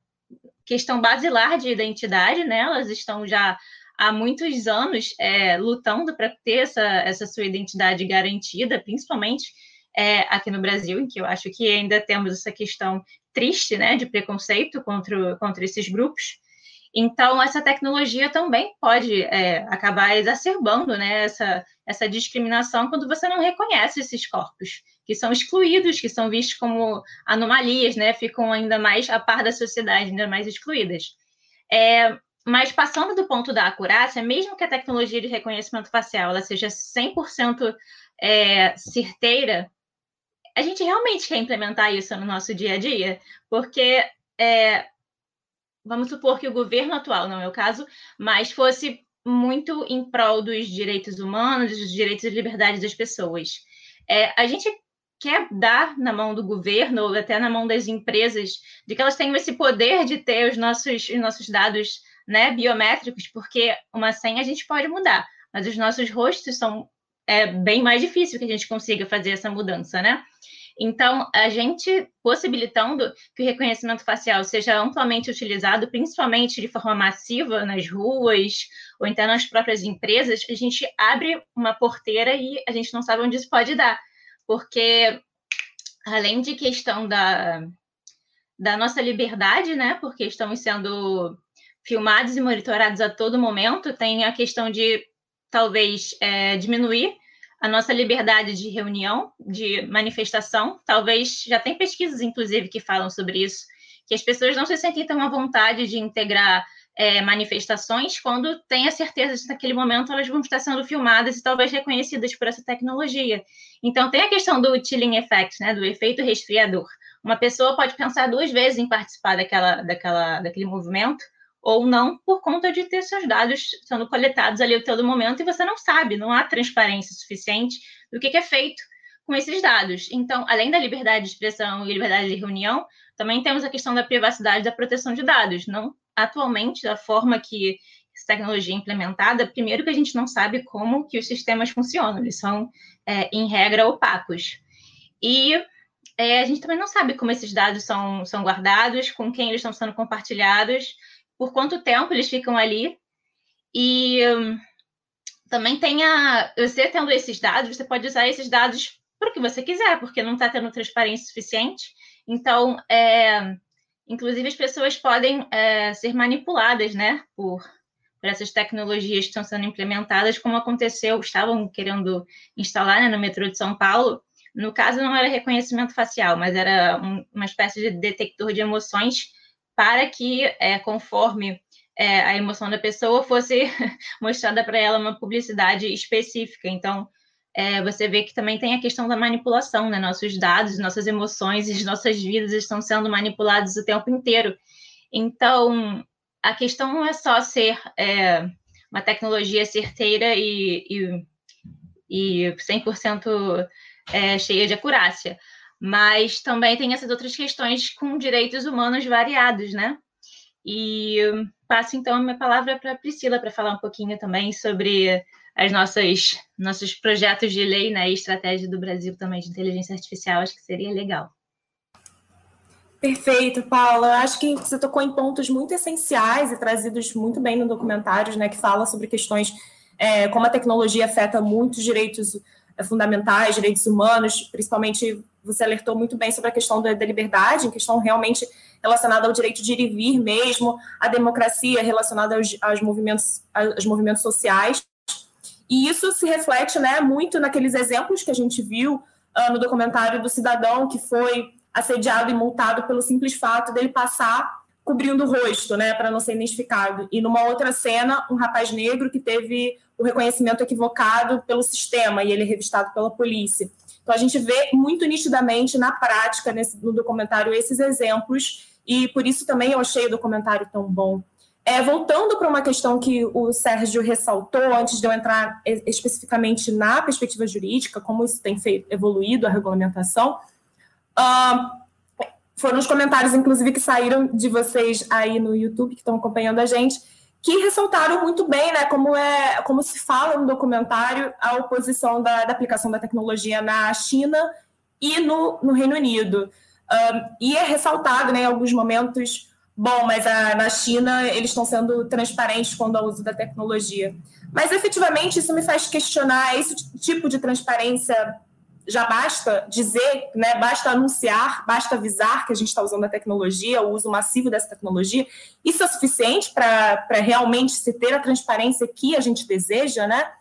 questão basilar de identidade, né? Elas estão já há muitos anos é, lutando para ter essa, essa sua identidade garantida, principalmente é, aqui no Brasil, em que eu acho que ainda temos essa questão triste né, de preconceito contra, contra esses grupos. Então, essa tecnologia também pode é, acabar exacerbando né, essa, essa discriminação quando você não reconhece esses corpos, que são excluídos, que são vistos como anomalias, né, ficam ainda mais a par da sociedade, ainda mais excluídas. É, mas passando do ponto da acurácia, mesmo que a tecnologia de reconhecimento facial ela seja 100% é, certeira, a gente realmente quer implementar isso no nosso dia a dia? Porque é, vamos supor que o governo atual, não é o caso, mas fosse muito em prol dos direitos humanos, dos direitos e liberdades das pessoas. É, a gente quer dar na mão do governo ou até na mão das empresas de que elas tenham esse poder de ter os nossos, os nossos dados né, biométricos, porque uma senha a gente pode mudar, mas os nossos rostos são é bem mais difícil que a gente consiga fazer essa mudança, né? Então, a gente possibilitando que o reconhecimento facial seja amplamente utilizado, principalmente de forma massiva nas ruas ou então nas próprias empresas, a gente abre uma porteira e a gente não sabe onde isso pode dar, porque além de questão da, da nossa liberdade, né, porque estamos sendo filmados e monitorados a todo momento, tem a questão de talvez é, diminuir a nossa liberdade de reunião, de manifestação. Talvez já tem pesquisas, inclusive, que falam sobre isso, que as pessoas não se sentem tão à vontade de integrar é, manifestações quando têm a certeza de que naquele momento elas vão estar sendo filmadas e talvez reconhecidas por essa tecnologia. Então tem a questão do chilling effect, né, do efeito resfriador. Uma pessoa pode pensar duas vezes em participar daquela, daquela, daquele movimento ou não por conta de ter seus dados sendo coletados ali a todo momento e você não sabe, não há transparência suficiente do que, que é feito com esses dados. Então, além da liberdade de expressão e liberdade de reunião, também temos a questão da privacidade da proteção de dados. Não atualmente, da forma que essa tecnologia é implementada, primeiro que a gente não sabe como que os sistemas funcionam, eles são, é, em regra, opacos. E é, a gente também não sabe como esses dados são, são guardados, com quem eles estão sendo compartilhados, por quanto tempo eles ficam ali. E um, também tem a. Você tendo esses dados, você pode usar esses dados para o que você quiser, porque não está tendo transparência suficiente. Então, é, inclusive, as pessoas podem é, ser manipuladas né, por, por essas tecnologias que estão sendo implementadas, como aconteceu, estavam querendo instalar né, no metrô de São Paulo. No caso, não era reconhecimento facial, mas era um, uma espécie de detector de emoções para que, é, conforme é, a emoção da pessoa, fosse mostrada para ela uma publicidade específica. Então, é, você vê que também tem a questão da manipulação, né? Nossos dados, nossas emoções e nossas vidas estão sendo manipulados o tempo inteiro. Então, a questão não é só ser é, uma tecnologia certeira e, e, e 100% é, cheia de acurácia, mas também tem essas outras questões com direitos humanos variados, né? E passo então a minha palavra para a Priscila para falar um pouquinho também sobre as nossas nossos projetos de lei né, e estratégia do Brasil também de inteligência artificial, acho que seria legal. Perfeito, Paula. Acho que você tocou em pontos muito essenciais e trazidos muito bem no documentário, né, que fala sobre questões é, como a tecnologia afeta muitos direitos fundamentais, direitos humanos, principalmente você alertou muito bem sobre a questão da, da liberdade, em questão realmente relacionada ao direito de ir e vir mesmo, a democracia relacionada aos, aos movimentos, aos movimentos sociais. E isso se reflete né, muito naqueles exemplos que a gente viu uh, no documentário do cidadão que foi assediado e multado pelo simples fato dele passar cobrindo o rosto, né, para não ser identificado. E numa outra cena, um rapaz negro que teve o reconhecimento equivocado pelo sistema e ele é revistado pela polícia. Então a gente vê muito nitidamente na prática nesse, no documentário esses exemplos e por isso também eu achei o documentário tão bom. É, voltando para uma questão que o Sérgio ressaltou, antes de eu entrar especificamente na perspectiva jurídica, como isso tem feito, evoluído a regulamentação, uh, foram os comentários, inclusive, que saíram de vocês aí no YouTube, que estão acompanhando a gente, que ressaltaram muito bem né, como, é, como se fala no documentário a oposição da, da aplicação da tecnologia na China e no, no Reino Unido. Um, e é ressaltado né, em alguns momentos bom, mas a, na China eles estão sendo transparentes quando ao uso da tecnologia. Mas efetivamente isso me faz questionar esse tipo de transparência já basta dizer, né, basta anunciar, basta avisar que a gente está usando a tecnologia, o uso massivo dessa tecnologia. Isso é suficiente para realmente se ter a transparência que a gente deseja, né?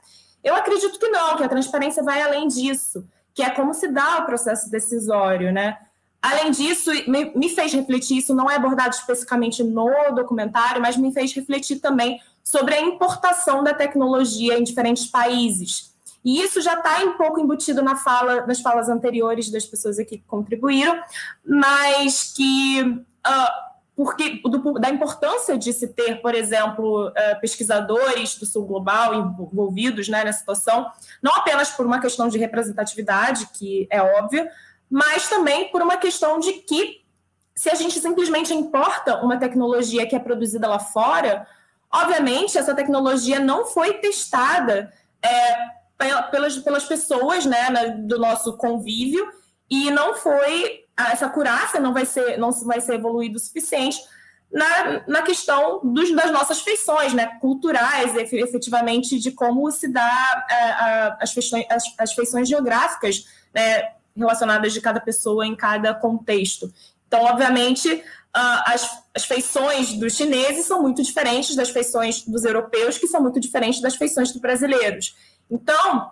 Eu acredito que não, que a transparência vai além disso, que é como se dá o processo decisório, né? Além disso, me, me fez refletir, isso não é abordado especificamente no documentário, mas me fez refletir também sobre a importação da tecnologia em diferentes países. E isso já está um pouco embutido na fala, nas falas anteriores das pessoas aqui que contribuíram, mas que uh, porque do, da importância de se ter, por exemplo, uh, pesquisadores do Sul Global envolvidos né, nessa situação, não apenas por uma questão de representatividade, que é óbvio, mas também por uma questão de que, se a gente simplesmente importa uma tecnologia que é produzida lá fora, obviamente essa tecnologia não foi testada é, pelas, pelas pessoas né, do nosso convívio e não foi essa curaça não vai ser não vai ser evoluído o suficiente na, na questão dos, das nossas feições né, culturais, efetivamente, de como se dá é, a, as, feições, as, as feições geográficas né, relacionadas de cada pessoa em cada contexto. Então, obviamente, as, as feições dos chineses são muito diferentes das feições dos europeus, que são muito diferentes das feições dos brasileiros. Então,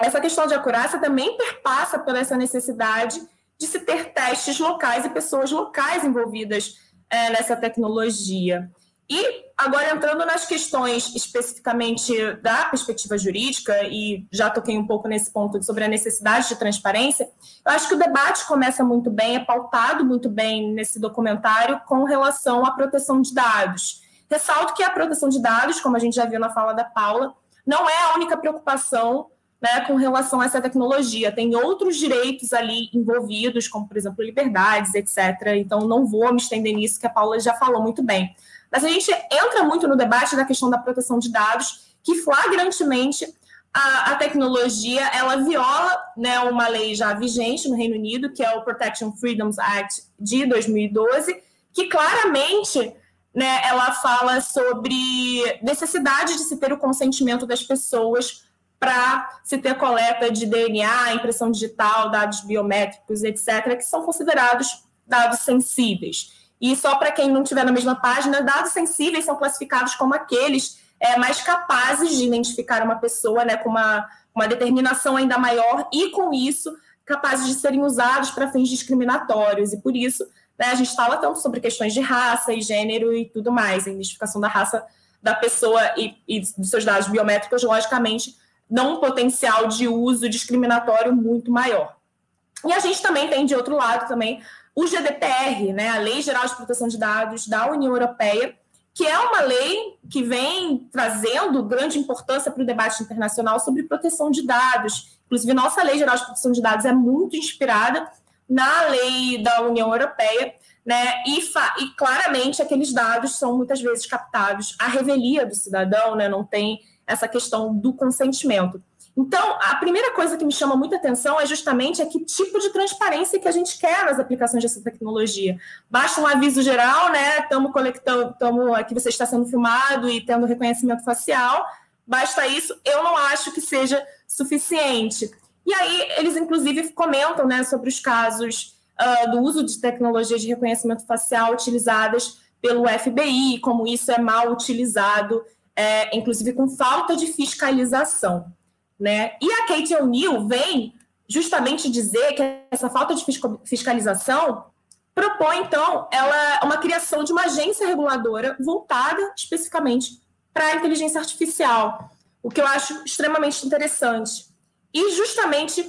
essa questão de acurácia também perpassa por essa necessidade de se ter testes locais e pessoas locais envolvidas é, nessa tecnologia. E agora entrando nas questões especificamente da perspectiva jurídica, e já toquei um pouco nesse ponto sobre a necessidade de transparência, eu acho que o debate começa muito bem, é pautado muito bem nesse documentário com relação à proteção de dados. Ressalto que a proteção de dados, como a gente já viu na fala da Paula, não é a única preocupação né, com relação a essa tecnologia. Tem outros direitos ali envolvidos, como, por exemplo, liberdades, etc. Então, não vou me estender nisso, que a Paula já falou muito bem. Mas a gente entra muito no debate da questão da proteção de dados, que flagrantemente a, a tecnologia ela viola né, uma lei já vigente no Reino Unido, que é o Protection Freedoms Act de 2012, que claramente né, ela fala sobre necessidade de se ter o consentimento das pessoas para se ter coleta de DNA, impressão digital, dados biométricos, etc., que são considerados dados sensíveis. E só para quem não estiver na mesma página, dados sensíveis são classificados como aqueles é, mais capazes de identificar uma pessoa né, com uma, uma determinação ainda maior e, com isso, capazes de serem usados para fins discriminatórios. E por isso, né, a gente fala tanto sobre questões de raça e gênero e tudo mais, a identificação da raça da pessoa e, e dos seus dados biométricos, logicamente, dão um potencial de uso discriminatório muito maior. E a gente também tem, de outro lado, também o GDPR, né, a Lei Geral de Proteção de Dados da União Europeia, que é uma lei que vem trazendo grande importância para o debate internacional sobre proteção de dados. Inclusive, nossa Lei Geral de Proteção de Dados é muito inspirada na lei da União Europeia, né? E, e, claramente aqueles dados são muitas vezes captados à revelia do cidadão, né? Não tem essa questão do consentimento. Então, a primeira coisa que me chama muita atenção é justamente a que tipo de transparência que a gente quer nas aplicações dessa tecnologia. Basta um aviso geral, né? Estamos colectando, estamos aqui você está sendo filmado e tendo reconhecimento facial. Basta isso. Eu não acho que seja suficiente. E aí eles inclusive comentam, né, sobre os casos uh, do uso de tecnologias de reconhecimento facial utilizadas pelo FBI, como isso é mal utilizado, é, inclusive com falta de fiscalização. Né? E a Kate O'Neill vem justamente dizer que essa falta de fiscalização propõe, então, ela uma criação de uma agência reguladora voltada especificamente para a inteligência artificial, o que eu acho extremamente interessante. E justamente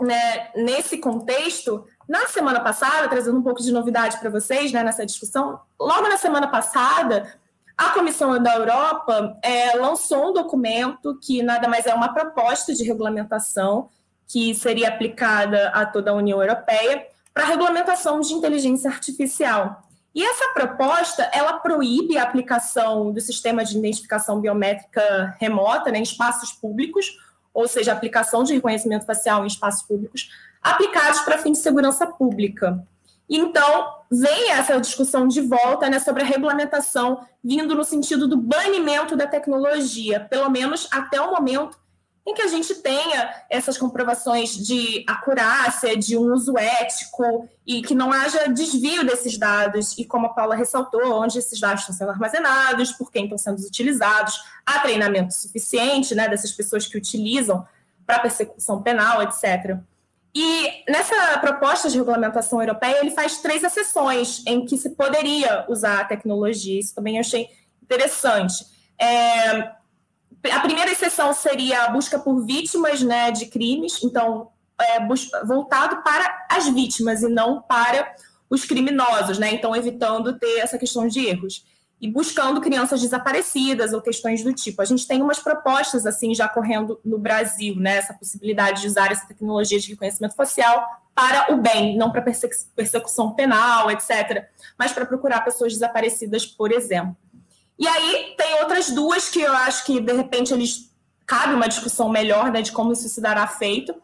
né, nesse contexto, na semana passada, trazendo um pouco de novidade para vocês né, nessa discussão, logo na semana passada, a Comissão da Europa é, lançou um documento que nada mais é uma proposta de regulamentação que seria aplicada a toda a União Europeia para regulamentação de inteligência artificial. E essa proposta, ela proíbe a aplicação do sistema de identificação biométrica remota né, em espaços públicos, ou seja, aplicação de reconhecimento facial em espaços públicos, aplicados para fins de segurança pública. Então, vem essa discussão de volta né, sobre a regulamentação, vindo no sentido do banimento da tecnologia, pelo menos até o momento em que a gente tenha essas comprovações de acurácia, de um uso ético e que não haja desvio desses dados, e como a Paula ressaltou, onde esses dados estão sendo armazenados, por quem estão sendo utilizados, há treinamento suficiente né, dessas pessoas que utilizam para persecução penal, etc. E nessa proposta de regulamentação europeia, ele faz três exceções em que se poderia usar a tecnologia. Isso também achei interessante. É, a primeira exceção seria a busca por vítimas né, de crimes, então, é, voltado para as vítimas e não para os criminosos, né? Então, evitando ter essa questão de erros e buscando crianças desaparecidas ou questões do tipo. A gente tem umas propostas assim já correndo no Brasil, né? Essa possibilidade de usar essa tecnologia de reconhecimento facial para o bem, não para persecução penal, etc., mas para procurar pessoas desaparecidas, por exemplo. E aí tem outras duas que eu acho que de repente eles cabe uma discussão melhor, né, de como isso se dará feito.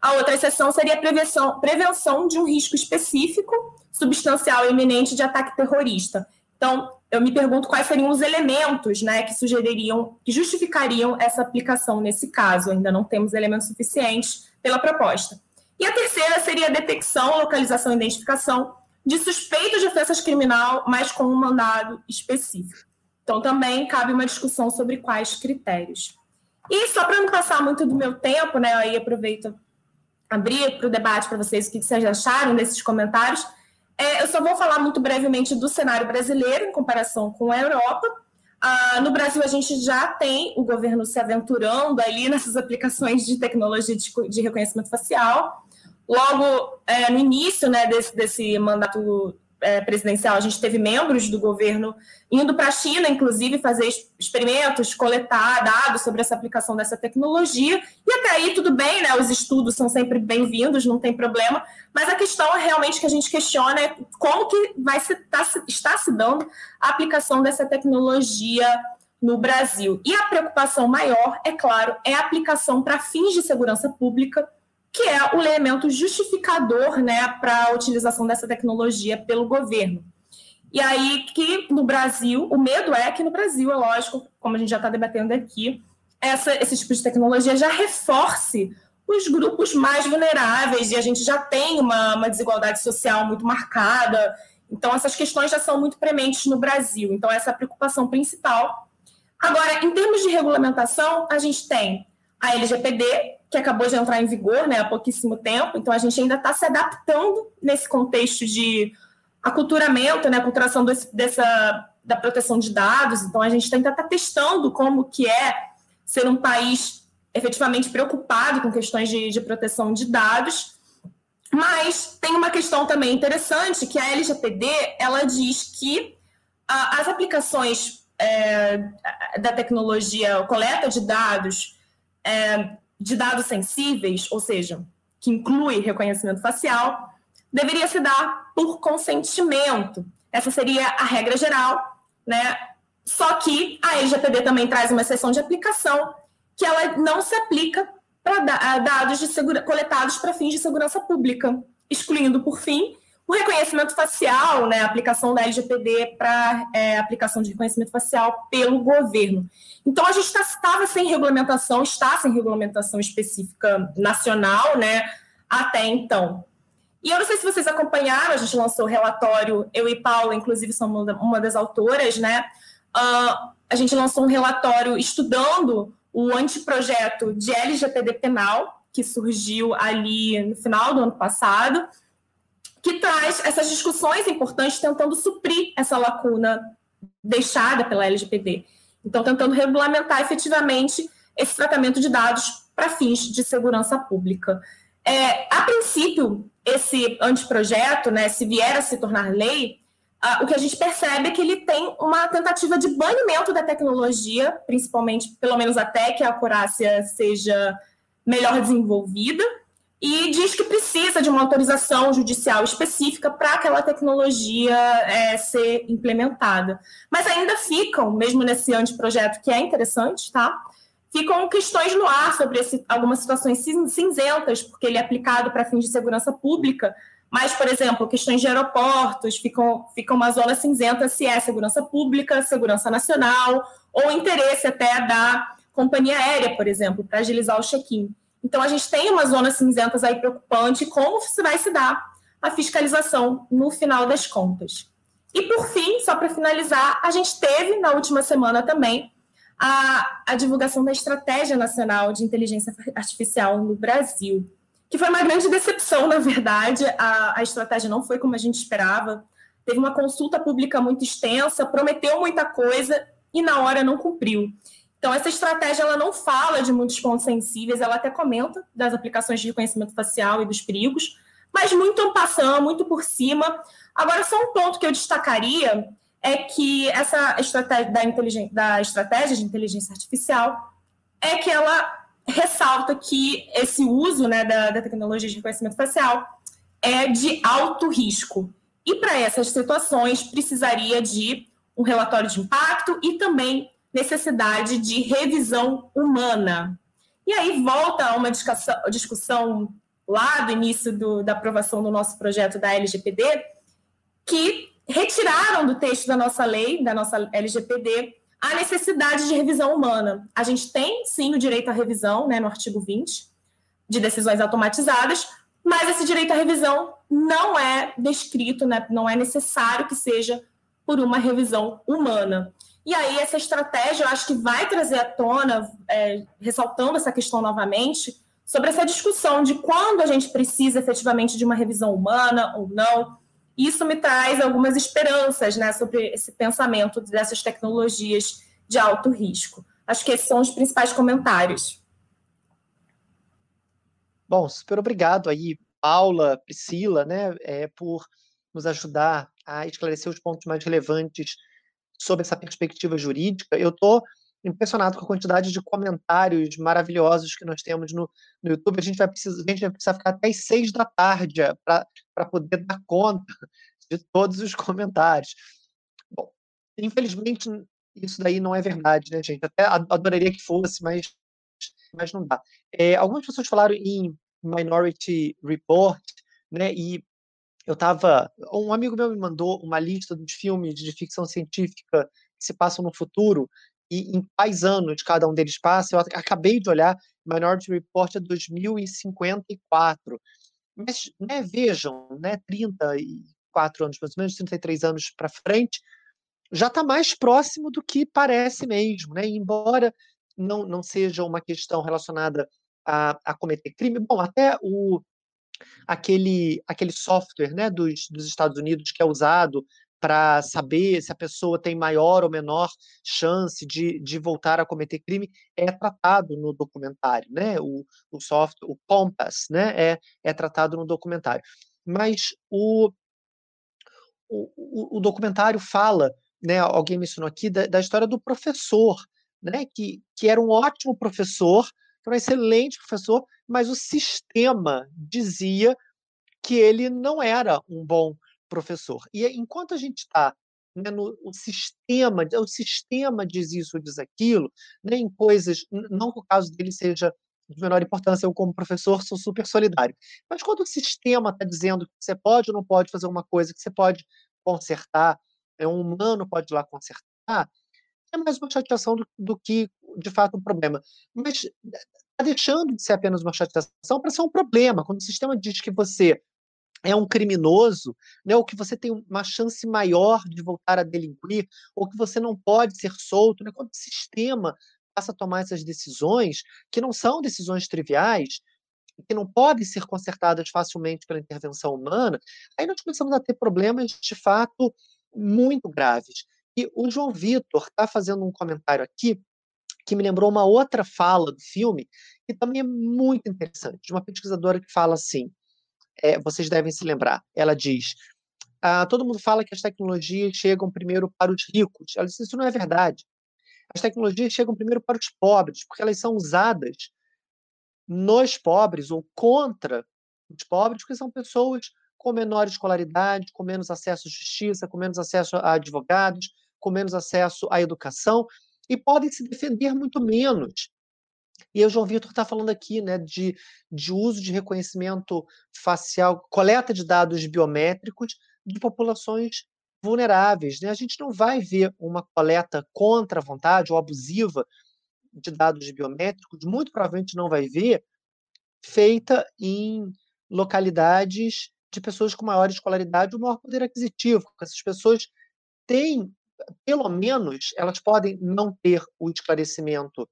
A outra exceção seria a prevenção, prevenção de um risco específico, substancial e iminente de ataque terrorista. Então, eu me pergunto quais seriam os elementos né, que sugeririam, que justificariam essa aplicação nesse caso. Ainda não temos elementos suficientes pela proposta. E a terceira seria a detecção, localização e identificação de suspeitos de ofensas criminal, mas com um mandado específico. Então, também cabe uma discussão sobre quais critérios. E só para não passar muito do meu tempo, né, aí aproveito abrir para o debate para vocês o que vocês acharam desses comentários. É, eu só vou falar muito brevemente do cenário brasileiro em comparação com a Europa. Ah, no Brasil, a gente já tem o governo se aventurando ali nessas aplicações de tecnologia de, de reconhecimento facial. Logo é, no início né, desse, desse mandato é, presidencial, a gente teve membros do governo indo para a China, inclusive, fazer experimentos, coletar dados sobre essa aplicação dessa tecnologia. E até aí, tudo bem, né? Os estudos são sempre bem-vindos, não tem problema. Mas a questão é realmente que a gente questiona é como que vai se, tá, está se dando a aplicação dessa tecnologia no Brasil. E a preocupação maior, é claro, é a aplicação para fins de segurança pública que é o elemento justificador né, para a utilização dessa tecnologia pelo governo. E aí que no Brasil, o medo é que no Brasil, é lógico, como a gente já está debatendo aqui, essa, esse tipo de tecnologia já reforce os grupos mais vulneráveis, e a gente já tem uma, uma desigualdade social muito marcada. Então, essas questões já são muito prementes no Brasil. Então, essa é a preocupação principal. Agora, em termos de regulamentação, a gente tem a LGPD, que acabou de entrar em vigor né, há pouquíssimo tempo, então a gente ainda está se adaptando nesse contexto de aculturamento, né, aculturação desse, dessa, da proteção de dados, então a gente ainda está testando como que é ser um país efetivamente preocupado com questões de, de proteção de dados, mas tem uma questão também interessante, que a LGPD, ela diz que a, as aplicações é, da tecnologia coleta de dados é, de dados sensíveis, ou seja, que inclui reconhecimento facial, deveria se dar por consentimento. Essa seria a regra geral, né? Só que a LGPD também traz uma exceção de aplicação que ela não se aplica para dados coletados para fins de segurança pública, excluindo, por fim, o reconhecimento facial, né, a aplicação da LGPD para é, aplicação de reconhecimento facial pelo governo. Então, a gente estava tá, sem regulamentação, está sem regulamentação específica nacional, né, até então. E eu não sei se vocês acompanharam, a gente lançou o relatório, eu e Paula, inclusive, somos uma das autoras, né? Uh, a gente lançou um relatório estudando o anteprojeto de LGPD penal, que surgiu ali no final do ano passado, que traz essas discussões importantes tentando suprir essa lacuna deixada pela LGPD. Então, tentando regulamentar efetivamente esse tratamento de dados para fins de segurança pública. É, a princípio, esse anteprojeto, né, se vier a se tornar lei, o que a gente percebe é que ele tem uma tentativa de banimento da tecnologia, principalmente, pelo menos até que a acurácia seja melhor desenvolvida, e diz que precisa de uma autorização judicial específica para aquela tecnologia é, ser implementada. Mas ainda ficam, mesmo nesse anteprojeto, que é interessante, tá? Ficam questões no ar sobre esse, algumas situações cinzentas, porque ele é aplicado para fins de segurança pública, mas, por exemplo, questões de aeroportos ficam, ficam uma zona cinzenta se é segurança pública, segurança nacional, ou interesse até da companhia aérea, por exemplo, para agilizar o check-in. Então, a gente tem umas zonas cinzentas aí preocupante como se vai se dar a fiscalização no final das contas. E, por fim, só para finalizar, a gente teve na última semana também a, a divulgação da Estratégia Nacional de Inteligência Artificial no Brasil que foi uma grande decepção, na verdade. A, a estratégia não foi como a gente esperava. Teve uma consulta pública muito extensa, prometeu muita coisa e na hora não cumpriu. Então, essa estratégia ela não fala de muitos pontos sensíveis, ela até comenta das aplicações de reconhecimento facial e dos perigos, mas muito passando, muito por cima. Agora, só um ponto que eu destacaria é que essa estratégia da, da estratégia de inteligência artificial é que ela ressalta que esse uso né, da, da tecnologia de reconhecimento facial é de alto risco. E para essas situações precisaria de um relatório de impacto e também necessidade de revisão humana. E aí volta a uma discussão, discussão lá do início do, da aprovação do nosso projeto da LGPD, que retiraram do texto da nossa lei, da nossa LGPD, a necessidade de revisão humana. A gente tem, sim, o direito à revisão, né, no artigo 20, de decisões automatizadas, mas esse direito à revisão não é descrito, né, não é necessário que seja por uma revisão humana. E aí, essa estratégia, eu acho que vai trazer à tona, é, ressaltando essa questão novamente, sobre essa discussão de quando a gente precisa efetivamente de uma revisão humana ou não, isso me traz algumas esperanças né, sobre esse pensamento dessas tecnologias de alto risco. Acho que esses são os principais comentários. Bom, super obrigado aí, Paula, Priscila, né, é, por nos ajudar a esclarecer os pontos mais relevantes sobre essa perspectiva jurídica. Eu estou impressionado com a quantidade de comentários maravilhosos que nós temos no, no YouTube. A gente, vai precisar, a gente vai precisar ficar até as seis da tarde para poder dar conta de todos os comentários. Bom, infelizmente, isso daí não é verdade, né, gente? Até adoraria que fosse, mas, mas não dá. É, algumas pessoas falaram em Minority Report, né? E eu estava. Um amigo meu me mandou uma lista dos filmes de ficção científica que se passam no futuro e em quais anos cada um deles passa. Eu acabei de olhar, Minority Report é 2054. Mas, né, vejam, né, 34 anos, mais ou menos 33 anos para frente, já está mais próximo do que parece mesmo, né? embora não, não seja uma questão relacionada a, a cometer crime, bom, até o aquele aquele software, né, dos, dos Estados Unidos que é usado para saber se a pessoa tem maior ou menor chance de, de voltar a cometer crime é tratado no documentário, né? O, o software, o Compass, né? É, é tratado no documentário. Mas o, o, o documentário fala, né? Alguém mencionou aqui da, da história do professor, né? Que, que era um ótimo professor, um excelente professor, mas o sistema dizia que ele não era um bom professor. E enquanto a gente está né, no o sistema, o sistema diz isso, diz aquilo, né, coisas, não que o caso dele seja de menor importância, eu como professor sou super solidário, mas quando o sistema está dizendo que você pode ou não pode fazer uma coisa, que você pode consertar, é um humano pode ir lá consertar, é mais uma chateação do, do que, de fato, um problema. Mas deixando de ser apenas uma chateação para ser um problema. Quando o sistema diz que você é um criminoso, né, ou que você tem uma chance maior de voltar a delinquir, ou que você não pode ser solto, né, quando o sistema passa a tomar essas decisões, que não são decisões triviais, que não podem ser consertadas facilmente pela intervenção humana, aí nós começamos a ter problemas de fato muito graves. E o João Vitor está fazendo um comentário aqui que me lembrou uma outra fala do filme, que também é muito interessante, de uma pesquisadora que fala assim: é, vocês devem se lembrar. Ela diz: ah, todo mundo fala que as tecnologias chegam primeiro para os ricos. Ela diz: isso não é verdade. As tecnologias chegam primeiro para os pobres, porque elas são usadas nos pobres ou contra os pobres, porque são pessoas com menor escolaridade, com menos acesso à justiça, com menos acesso a advogados, com menos acesso à educação e podem se defender muito menos. E o João Vitor está falando aqui né, de, de uso de reconhecimento facial, coleta de dados biométricos de populações vulneráveis. Né? A gente não vai ver uma coleta contra a vontade ou abusiva de dados biométricos, muito provavelmente não vai ver, feita em localidades de pessoas com maior escolaridade ou maior poder aquisitivo. Essas pessoas têm pelo menos elas podem não ter o esclarecimento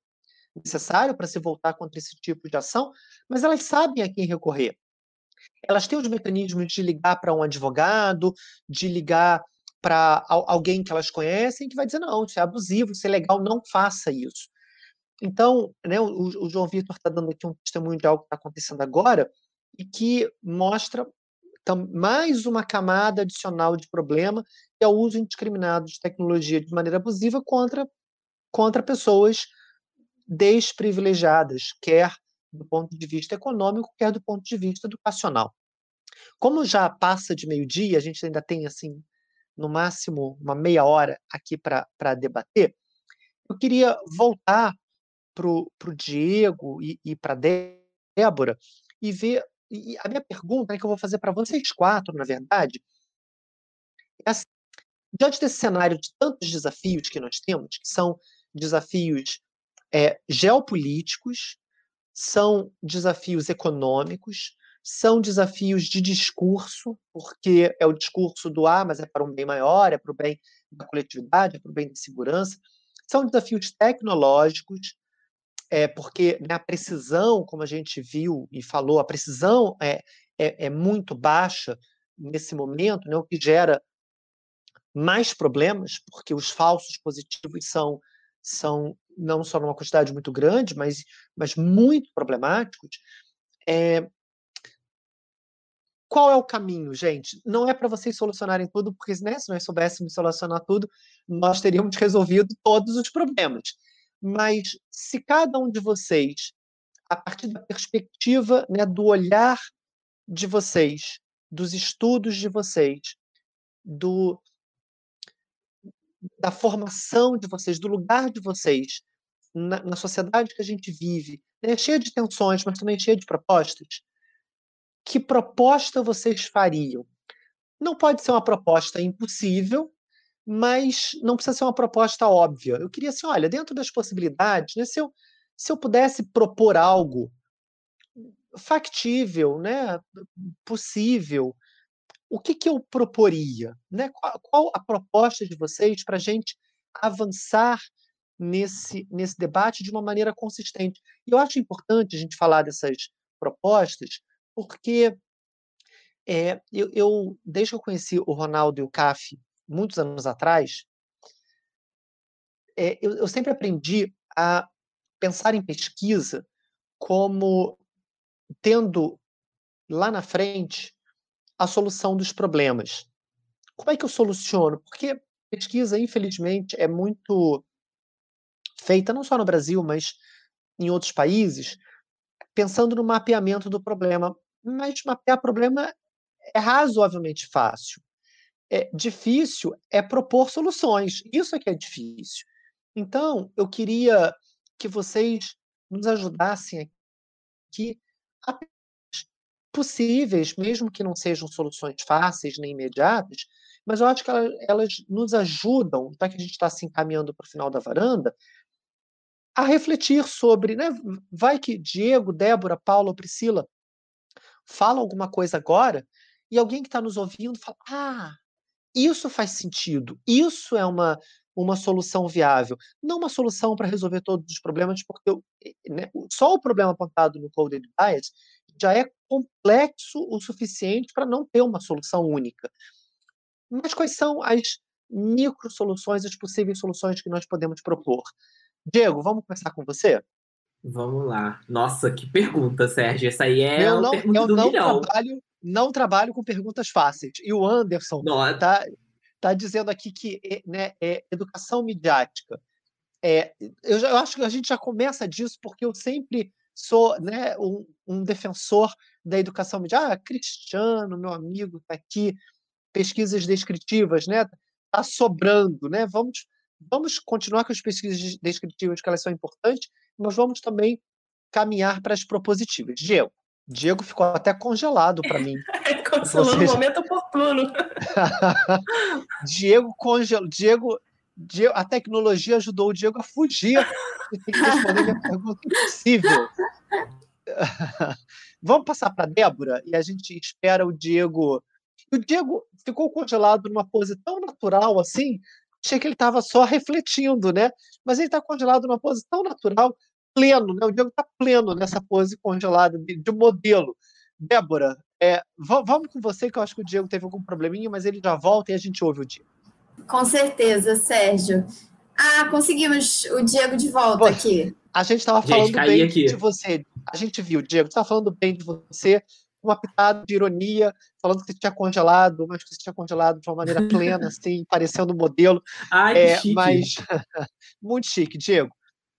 necessário para se voltar contra esse tipo de ação, mas elas sabem a quem recorrer. Elas têm os mecanismos de ligar para um advogado, de ligar para alguém que elas conhecem, que vai dizer: não, isso é abusivo, isso é legal, não faça isso. Então, né, o, o João Vitor está dando aqui um testemunho de algo que está acontecendo agora e que mostra mais uma camada adicional de problema, é o uso indiscriminado de tecnologia de maneira abusiva contra, contra pessoas desprivilegiadas, quer do ponto de vista econômico, quer do ponto de vista educacional. Como já passa de meio-dia, a gente ainda tem assim, no máximo, uma meia hora aqui para debater, eu queria voltar para o Diego e, e para Débora e ver e a minha pergunta é que eu vou fazer para vocês quatro, na verdade, é assim, diante desse cenário de tantos desafios que nós temos, que são desafios é, geopolíticos, são desafios econômicos, são desafios de discurso, porque é o discurso do ah, mas é para um bem maior, é para o bem da coletividade, é para o bem da segurança, são desafios tecnológicos, é, porque né, a precisão, como a gente viu e falou, a precisão é, é, é muito baixa nesse momento, né, o que gera mais problemas, porque os falsos positivos são, são não só numa quantidade muito grande, mas, mas muito problemáticos. É, qual é o caminho, gente? Não é para vocês solucionarem tudo, porque né, se nós soubéssemos solucionar tudo, nós teríamos resolvido todos os problemas. Mas se cada um de vocês, a partir da perspectiva, né, do olhar de vocês, dos estudos de vocês, do da formação de vocês, do lugar de vocês na, na sociedade que a gente vive, né, cheia de tensões, mas também cheia de propostas. Que proposta vocês fariam? Não pode ser uma proposta impossível, mas não precisa ser uma proposta óbvia. Eu queria assim, olha, dentro das possibilidades, né, se, eu, se eu pudesse propor algo factível, né, possível, o que, que eu proporia? Né? Qual, qual a proposta de vocês para a gente avançar nesse, nesse debate de uma maneira consistente? E eu acho importante a gente falar dessas propostas, porque é, eu, eu, desde que eu conheci o Ronaldo e o CAF muitos anos atrás, é, eu, eu sempre aprendi a pensar em pesquisa como tendo lá na frente a solução dos problemas. Como é que eu soluciono? Porque pesquisa, infelizmente, é muito feita não só no Brasil, mas em outros países, pensando no mapeamento do problema. Mas mapear problema é razoavelmente fácil. É difícil é propor soluções. Isso é que é difícil. Então, eu queria que vocês nos ajudassem aqui a possíveis, mesmo que não sejam soluções fáceis nem imediatas, mas eu acho que elas, nos ajudam, já que a gente está se encaminhando para o final da varanda, a refletir sobre, né? Vai que Diego, Débora, Paula, Priscila falam alguma coisa agora e alguém que está nos ouvindo fala: Ah, isso faz sentido, isso é uma, uma solução viável. Não uma solução para resolver todos os problemas, porque né, só o problema apontado no Coded Bias já é complexo o suficiente para não ter uma solução única. Mas quais são as micro soluções, as possíveis soluções que nós podemos propor? Diego, vamos começar com você? Vamos lá. Nossa, que pergunta, Sérgio. Essa aí é eu não, pergunta eu do não milhão. trabalho, não trabalho com perguntas fáceis. E o Anderson Nossa. tá, tá dizendo aqui que né, é educação midiática. É, eu, já, eu acho que a gente já começa disso porque eu sempre sou né, um, um defensor da educação midiática. Ah, Cristiano, meu amigo, está aqui, pesquisas descritivas, né? Está sobrando, né? Vamos, vamos continuar com as pesquisas descritivas, que elas são importantes, mas vamos também caminhar para as propositivas. Diego, Diego ficou até congelado para mim. Consolou no momento oportuno. Diego congelou. Diego, Diego, a tecnologia ajudou o Diego a fugir tem que responder minha pergunta impossível. Vamos passar para a Débora e a gente espera o Diego. O Diego ficou congelado numa pose tão natural assim, achei que ele estava só refletindo, né? Mas ele está congelado numa pose tão natural, pleno, né? O Diego está pleno nessa pose congelada de, de modelo. Débora, é, vamos com você, que eu acho que o Diego teve algum probleminha, mas ele já volta e a gente ouve o Diego. Com certeza, Sérgio. Ah, conseguimos o Diego de volta Pô, aqui. A gente estava falando bem aqui. de você. A gente viu, Diego, estava falando bem de você, uma pitada de ironia, falando que você tinha congelado, mas que você tinha congelado de uma maneira plena, assim, parecendo um modelo. Ai, é, que chique. Mas muito chique, Diego.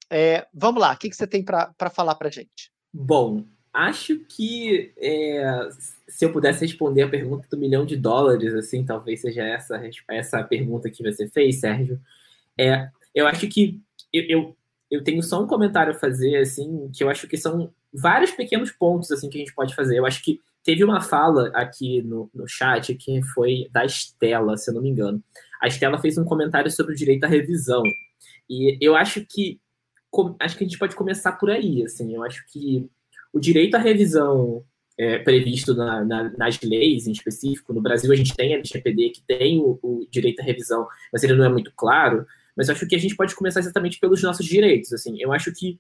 É, vamos lá, o que, que você tem para falar para gente? Bom, acho que é, se eu pudesse responder a pergunta do milhão de dólares, assim, talvez seja essa, essa pergunta que você fez, Sérgio. É, eu acho que eu, eu, eu tenho só um comentário a fazer, assim, que eu acho que são vários pequenos pontos assim que a gente pode fazer. Eu acho que teve uma fala aqui no, no chat que foi da Estela, se eu não me engano. A Estela fez um comentário sobre o direito à revisão. E eu acho que acho que a gente pode começar por aí, assim. Eu acho que o direito à revisão é, previsto na, na, nas leis, em específico, no Brasil a gente tem a LGPD que tem o, o, direito à revisão, mas ele não é muito claro. Mas acho que a gente pode começar exatamente pelos nossos direitos. Assim, eu acho que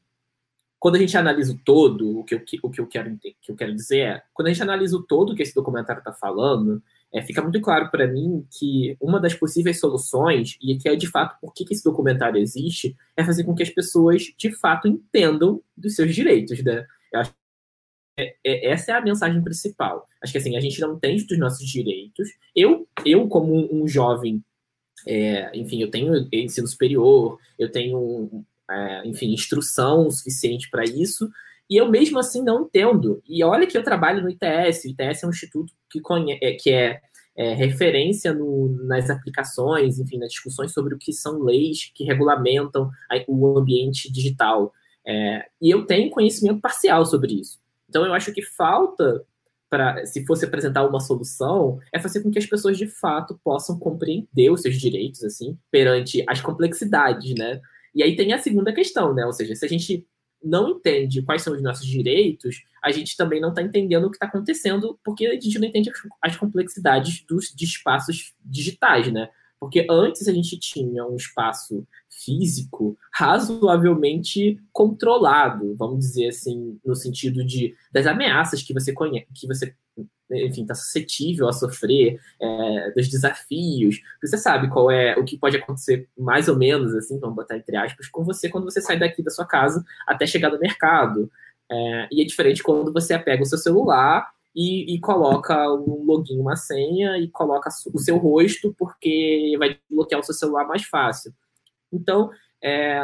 quando a gente analisa o todo, o que o que eu, quero, que eu quero dizer é, quando a gente analisa o todo que esse documentário está falando, é, fica muito claro para mim que uma das possíveis soluções, e que é de fato por que, esse documentário existe, é fazer com que as pessoas de fato entendam dos seus direitos. Né? Eu acho é, é, essa é a mensagem principal. Acho que assim, a gente não entende dos nossos direitos. Eu, eu como um, um jovem, é, enfim, eu tenho ensino superior, eu tenho é, enfim, instrução suficiente para isso, e eu mesmo assim não entendo. E olha que eu trabalho no ITS, o ITS é um instituto que, conhe é, que é, é referência no, nas aplicações, enfim, nas discussões sobre o que são leis que regulamentam o ambiente digital. É, e eu tenho conhecimento parcial sobre isso. Então eu acho que falta para, se fosse apresentar uma solução, é fazer com que as pessoas de fato possam compreender os seus direitos, assim, perante as complexidades, né? E aí tem a segunda questão, né? Ou seja, se a gente não entende quais são os nossos direitos, a gente também não está entendendo o que está acontecendo, porque a gente não entende as complexidades dos espaços digitais, né? Porque antes a gente tinha um espaço físico razoavelmente controlado, vamos dizer assim, no sentido de das ameaças que você conhece, que você enfim, está suscetível a sofrer é, dos desafios. Você sabe qual é o que pode acontecer mais ou menos, assim, vamos botar entre aspas, com você quando você sai daqui da sua casa até chegar no mercado. É, e é diferente quando você apega o seu celular e, e, coloca um login, uma senha e coloca o seu rosto porque vai bloquear o seu celular mais fácil. Então, é,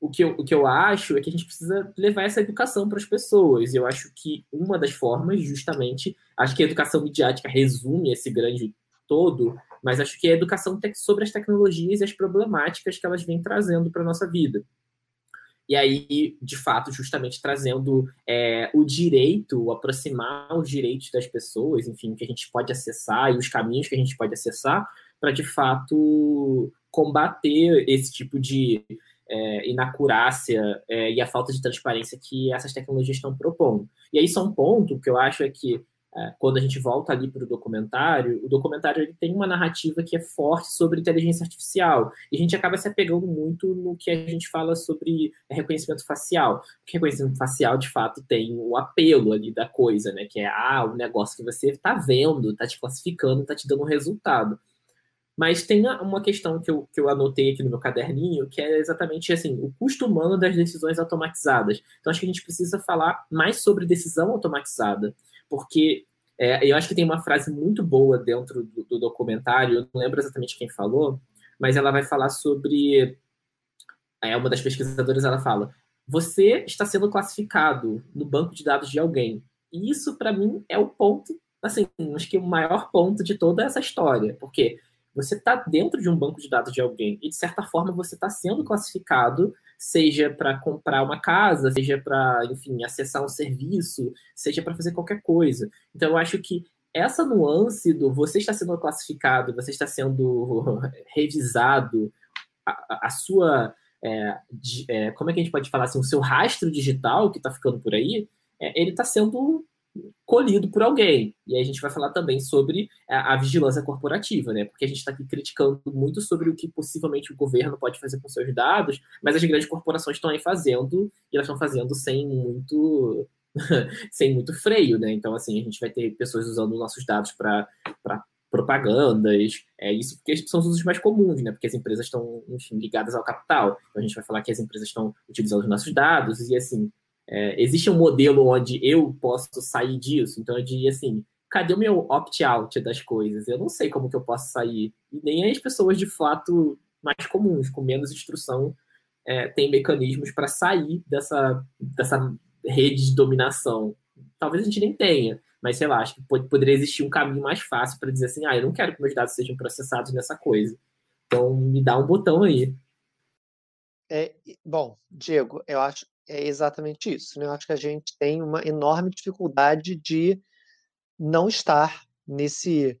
o que, eu, o que eu acho é que a gente precisa levar essa educação para as pessoas. Eu acho que uma das formas, justamente, acho que a educação midiática resume esse grande todo, mas acho que é a educação sobre as tecnologias e as problemáticas que elas vêm trazendo para a nossa vida. E aí, de fato, justamente trazendo é, o direito, aproximar os direitos das pessoas, enfim, que a gente pode acessar e os caminhos que a gente pode acessar, para de fato combater esse tipo de é, inacurácia é, e a falta de transparência que essas tecnologias estão propondo. E aí, só um ponto que eu acho é que quando a gente volta ali para o documentário, o documentário ele tem uma narrativa que é forte sobre inteligência artificial. E a gente acaba se apegando muito no que a gente fala sobre reconhecimento facial. Porque reconhecimento facial, de fato, tem o apelo ali da coisa, né? Que é ah, o negócio que você está vendo, está te classificando, está te dando um resultado. Mas tem uma questão que eu, que eu anotei aqui no meu caderninho, que é exatamente assim, o custo humano das decisões automatizadas. Então, acho que a gente precisa falar mais sobre decisão automatizada, porque é, eu acho que tem uma frase muito boa dentro do, do, documentário, eu não lembro exatamente quem falou, mas ela vai falar sobre. É, uma das pesquisadoras ela fala: você está sendo classificado no banco de dados de alguém. E isso, para mim, é o ponto, assim, acho que o maior ponto de toda essa história, porque você está dentro de um banco de dados de alguém e, de certa forma, você está sendo classificado, seja para comprar uma casa, seja para, enfim, acessar um serviço, seja para fazer qualquer coisa. Então, eu acho que essa nuance do você está sendo classificado, você está sendo revisado, a, a sua. É, de, é, como é que a gente pode falar assim? O seu rastro digital que está ficando por aí, é, ele está sendo colhido por alguém. E aí a gente vai falar também sobre a, a vigilância corporativa, né? Porque a gente está aqui criticando muito sobre o que possivelmente o governo pode fazer com seus dados, mas as grandes corporações estão aí fazendo, e elas estão fazendo sem muito sem muito freio, né? Então, assim, a gente vai ter pessoas usando nossos dados para propagandas, é isso porque são os usos mais comuns, né? Porque as empresas estão, enfim, ligadas ao capital. Então a gente vai falar que as empresas estão utilizando os nossos dados e assim, é, existe um modelo onde eu posso sair disso? Então eu diria assim, cadê o meu opt-out das coisas? Eu não sei como que eu posso sair. E nem as pessoas de fato mais comuns, com menos instrução, é, têm mecanismos para sair dessa, dessa rede de dominação. Talvez a gente nem tenha, mas sei lá, acho que pode, poderia existir um caminho mais fácil para dizer assim, ah, eu não quero que meus dados sejam processados nessa coisa. Então me dá um botão aí. É, bom, Diego, eu acho é exatamente isso. Né? Eu acho que a gente tem uma enorme dificuldade de não estar nesse,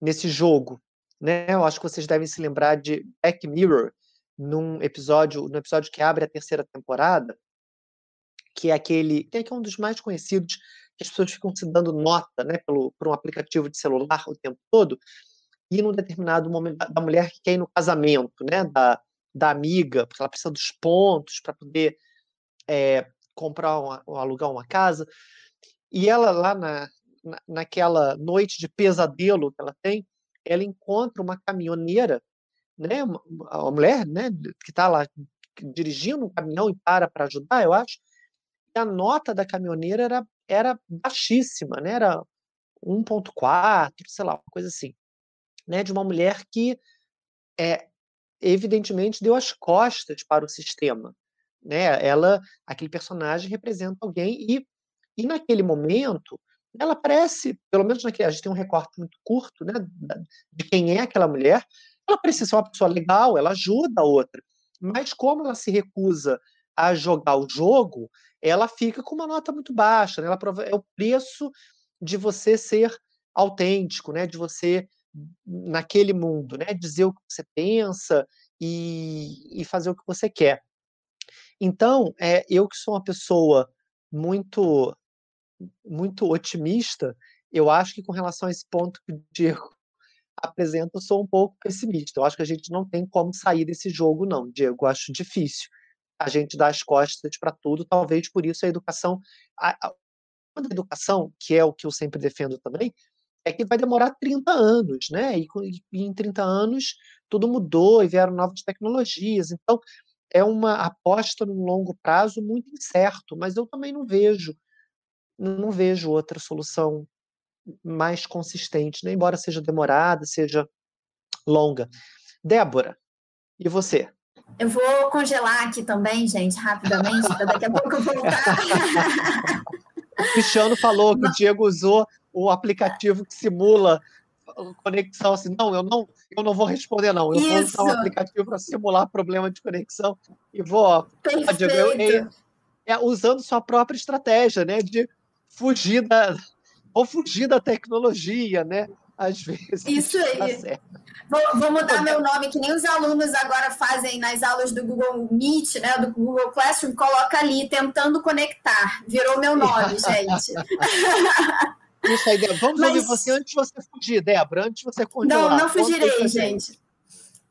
nesse jogo. Né? Eu acho que vocês devem se lembrar de Black Mirror, num episódio, no episódio que abre a terceira temporada, que é aquele, que é um dos mais conhecidos, que as pessoas ficam se dando nota né, pelo, por um aplicativo de celular o tempo todo, e num determinado momento da mulher que quer ir no casamento, né, da, da amiga, porque ela precisa dos pontos para poder é, comprar uma, alugar uma casa. E ela lá na, na, naquela noite de pesadelo que ela tem, ela encontra uma caminhoneira, né, uma, uma mulher, né, que está lá dirigindo um caminhão e para para ajudar, eu acho. E a nota da caminhoneira era, era baixíssima, né, era 1.4, sei lá, uma coisa assim, né, de uma mulher que é, evidentemente deu as costas para o sistema, né? Ela, aquele personagem representa alguém e, e naquele momento ela parece, pelo menos naquele, a gente tem um recorte muito curto, né, de quem é aquela mulher. Ela precisa ser uma pessoa legal, ela ajuda a outra, mas como ela se recusa a jogar o jogo, ela fica com uma nota muito baixa. Né? Ela é o preço de você ser autêntico, né? De você naquele mundo, né? Dizer o que você pensa e, e fazer o que você quer. Então, é, eu que sou uma pessoa muito muito otimista, eu acho que com relação a esse ponto que o Diego apresenta, eu sou um pouco pessimista. Eu acho que a gente não tem como sair desse jogo, não, Diego. Eu acho difícil a gente dar as costas para tudo. Talvez por isso a educação. A, a, a educação, que é o que eu sempre defendo também, é que vai demorar 30 anos, né? E, e em 30 anos tudo mudou e vieram novas tecnologias. Então, é uma aposta no longo prazo muito incerto, mas eu também não vejo não vejo outra solução mais consistente, né? embora seja demorada, seja longa. Débora, e você? Eu vou congelar aqui também, gente, rapidamente, para daqui a pouco eu voltar. o Cristiano falou que o Diego usou o aplicativo que simula conexão assim, não, eu não, eu não vou responder não, eu Isso. vou usar um aplicativo para simular problema de conexão e vou, eu, é, usando sua própria estratégia, né, de fugir da, ou fugir da tecnologia, né, às vezes. Isso aí. Tá vou, vou, mudar meu nome, que nem os alunos agora fazem nas aulas do Google Meet, né, do Google Classroom, coloca ali, tentando conectar. Virou meu nome, gente. Isso aí, Débora. Vamos Mas... ouvir você antes de você fugir, Débora, antes de você congelar. Não, não fugirei, gente.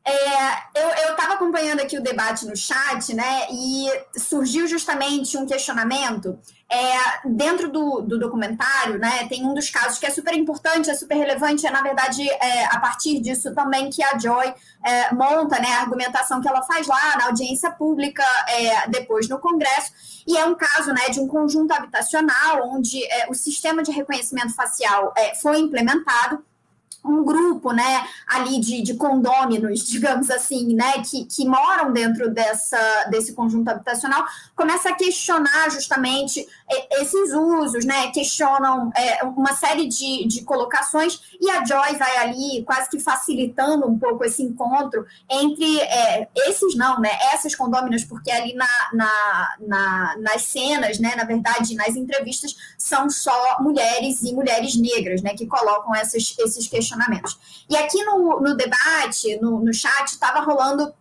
É, eu estava acompanhando aqui o debate no chat, né? E surgiu justamente um questionamento. É, dentro do, do, documentário, né, tem um dos casos que é super importante, é super relevante, é na verdade é, a partir disso também que a Joy é, monta né, a argumentação que ela faz lá na audiência pública, é, depois no Congresso, e é um caso né, de um conjunto habitacional onde é, o sistema de reconhecimento facial foi implementado um grupo, né, ali de, de condôminos, digamos assim, né, que, que moram dentro dessa, desse conjunto habitacional, começa a questionar justamente esses usos, né, questionam é, uma série de, de colocações e a Joy vai ali quase que facilitando um pouco esse encontro entre é, esses não, né, essas condôminos, porque ali na, na, na, nas cenas, né, na verdade, nas entrevistas, são só mulheres e mulheres negras, né, que colocam essas, esses questionamentos questionamentos. E aqui no, no debate, no, no chat, estava rolando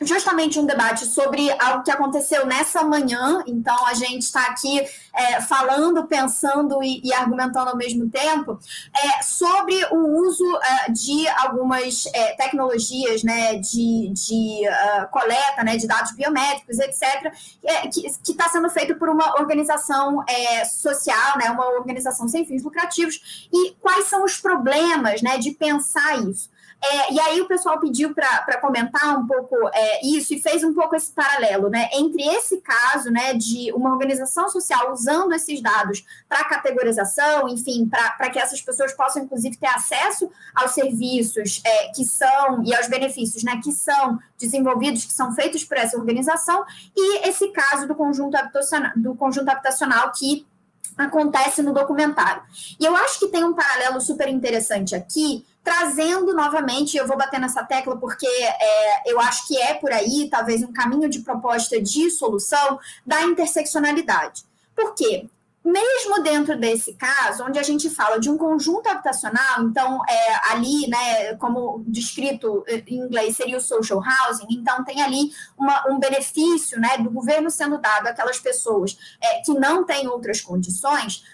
justamente um debate sobre algo que aconteceu nessa manhã. Então, a gente está aqui é, falando, pensando e, e, argumentando ao mesmo tempo é, sobre o uso é, de algumas é, tecnologias né, de, de uh, coleta né, de dados biométricos, etc., é, que está sendo feito por uma organização é, social, né, uma organização sem fins lucrativos, e quais são os problemas né, de pensar isso. É, e aí o pessoal pediu para comentar um pouco é, isso e fez um pouco esse paralelo, né? Entre esse caso, né, de uma organização social usando esses dados para categorização, enfim, para que essas pessoas possam, inclusive, ter acesso aos serviços é, que são e aos benefícios, né, que são desenvolvidos, que são feitos por essa organização, e esse caso do conjunto habitacional, do conjunto habitacional que acontece no documentário. E eu acho que tem um paralelo super interessante aqui, trazendo novamente, eu vou bater nessa tecla porque é, eu acho que é por aí, talvez um caminho de proposta de solução da interseccionalidade. Por quê? Mesmo dentro desse caso, onde a gente fala de um conjunto habitacional, então é, ali, né, como descrito em inglês, seria o social housing, então tem ali uma, um benefício né, do governo sendo dado àquelas pessoas é, que não têm outras condições,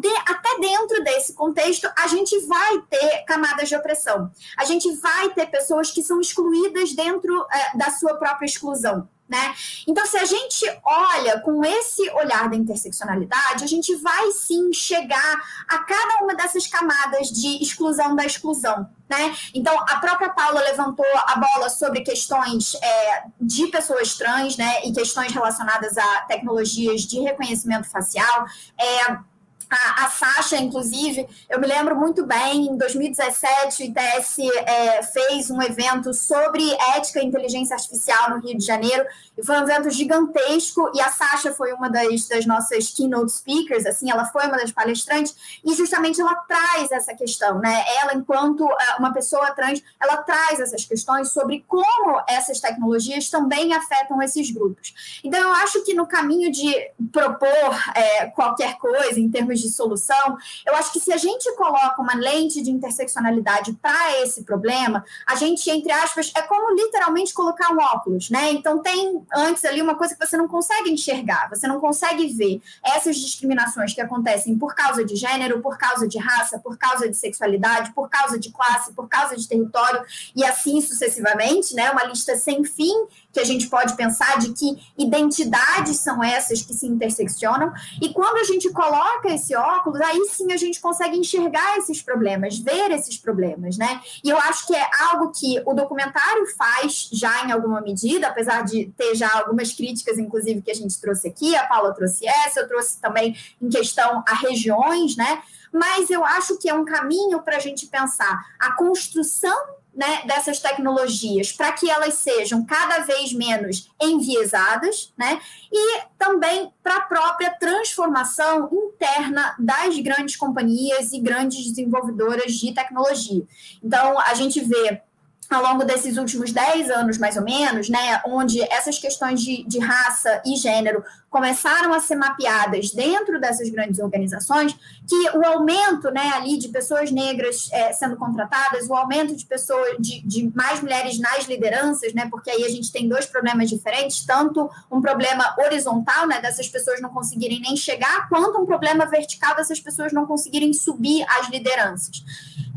de, até dentro desse contexto, a gente vai ter camadas de opressão, a gente vai ter pessoas que são excluídas dentro é, da sua própria exclusão. Né? Então, se a gente olha com esse olhar da interseccionalidade, a gente vai sim chegar a cada uma dessas camadas de exclusão da exclusão. Né? Então, a própria Paula levantou a bola sobre questões é, de pessoas trans né, e questões relacionadas a tecnologias de reconhecimento facial. É, a, a Sasha, inclusive, eu me lembro muito bem, em 2017, o ITS é, fez um evento sobre ética e inteligência artificial no Rio de Janeiro, e foi um evento gigantesco, e a Sasha foi uma das, das nossas keynote speakers, assim, ela foi uma das palestrantes, e justamente ela traz essa questão, né? Ela, enquanto é, uma pessoa trans, ela traz essas questões sobre como essas tecnologias também afetam esses grupos. Então, eu acho que no caminho de propor é, qualquer coisa, em termos de solução, eu acho que se a gente coloca uma lente de interseccionalidade para esse problema, a gente, entre aspas, é como literalmente colocar um óculos, né? Então tem antes ali uma coisa que você não consegue enxergar, você não consegue ver essas discriminações que acontecem por causa de gênero, por causa de raça, por causa de sexualidade, por causa de classe, por causa de território e assim sucessivamente, né? Uma lista sem fim que a gente pode pensar de que identidades são essas que se interseccionam. E quando a gente coloca esse óculos, aí sim a gente consegue enxergar esses problemas, ver esses problemas, né? E eu acho que é algo que o documentário faz já em alguma medida, apesar de ter já algumas críticas, inclusive, que a gente trouxe aqui, a Paula trouxe essa, eu trouxe também em questão a regiões, né? Mas eu acho que é um caminho para a gente pensar a construção né, dessas tecnologias para que elas sejam cada vez menos enviesadas, né, e também para a própria transformação interna das grandes companhias e grandes desenvolvedoras de tecnologia. Então, a gente vê ao longo desses últimos 10 anos, mais ou menos, né, onde essas questões de, de raça e gênero começaram a ser mapeadas dentro dessas grandes organizações, que o aumento né, ali de pessoas negras é, sendo contratadas, o aumento de pessoas, de, de, mais mulheres nas lideranças, né, porque aí a gente tem dois problemas diferentes, tanto um problema horizontal, né, dessas pessoas não conseguirem nem chegar, quanto um problema vertical dessas pessoas não conseguirem subir as lideranças.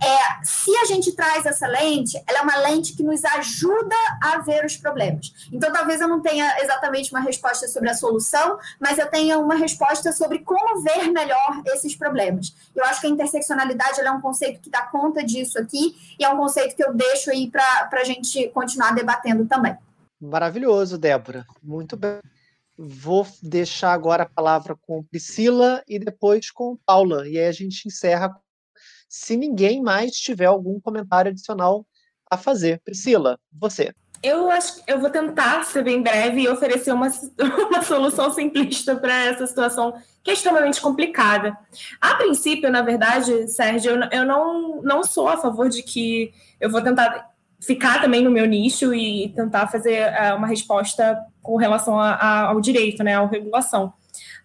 É, se a gente traz essa lente, ela é uma lente que nos ajuda a ver os problemas. Então, talvez eu não tenha exatamente uma resposta sobre a solução, mas eu tenho uma resposta sobre como ver melhor esses problemas. Eu acho que a interseccionalidade é um conceito que dá conta disso aqui e é um conceito que eu deixo aí para a gente continuar debatendo também. Maravilhoso, Débora. Muito bem. Vou deixar agora a palavra com Priscila e depois com Paula. E aí a gente encerra se ninguém mais tiver algum comentário adicional a fazer. Priscila, você. Eu acho eu vou tentar ser bem breve e oferecer uma, uma solução simplista para essa situação que é extremamente complicada. A princípio, na verdade, Sérgio, eu, eu não, não sou a favor de que eu vou tentar ficar também no meu nicho e tentar fazer uh, uma resposta com relação a, a, ao direito, né, à regulação.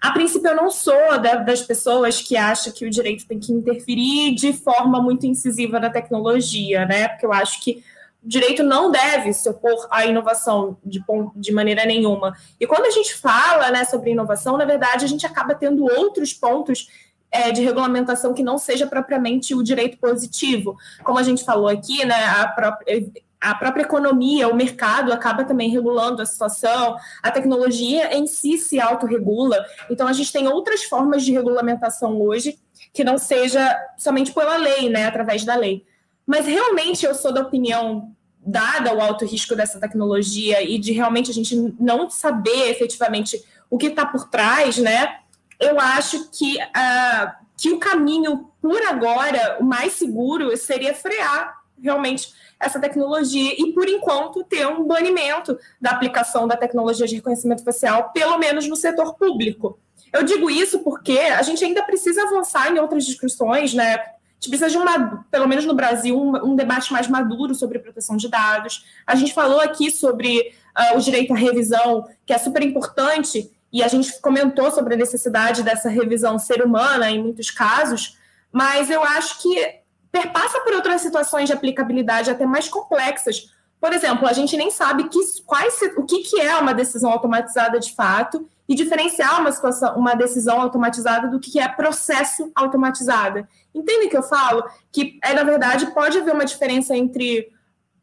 A princípio, eu não sou da, das pessoas que acham que o direito tem que interferir de forma muito incisiva na tecnologia, né? Porque eu acho que direito não deve se opor à inovação de, de maneira nenhuma. E quando a gente fala né, sobre inovação, na verdade, a gente acaba tendo outros pontos é, de regulamentação que não seja propriamente o direito positivo. Como a gente falou aqui, né, a própria, a própria economia, o mercado acaba também regulando a situação, a tecnologia em si se autorregula. Então, a gente tem outras formas de regulamentação hoje que não seja somente pela lei, né, através da lei. Mas realmente eu sou da opinião, dada o alto risco dessa tecnologia e de realmente a gente não saber efetivamente o que está por trás, né? Eu acho que, uh, que o caminho, por agora, o mais seguro seria frear realmente essa tecnologia e, por enquanto, ter um banimento da aplicação da tecnologia de reconhecimento facial, pelo menos no setor público. Eu digo isso porque a gente ainda precisa avançar em outras discussões, né? Gente precisa de uma, pelo menos no Brasil, um, um, debate mais maduro sobre proteção de dados. A gente falou aqui sobre uh, o direito à revisão, que é super importante, e a gente comentou sobre a necessidade dessa revisão ser humana em muitos casos, mas eu acho que perpassa por outras situações de aplicabilidade até mais complexas. Por exemplo, a gente nem sabe que, quais, o que, que é uma decisão automatizada de fato e diferenciar uma, situação, uma decisão automatizada do que é processo automatizada. Entende o que eu falo? Que, é, na verdade, pode haver uma diferença entre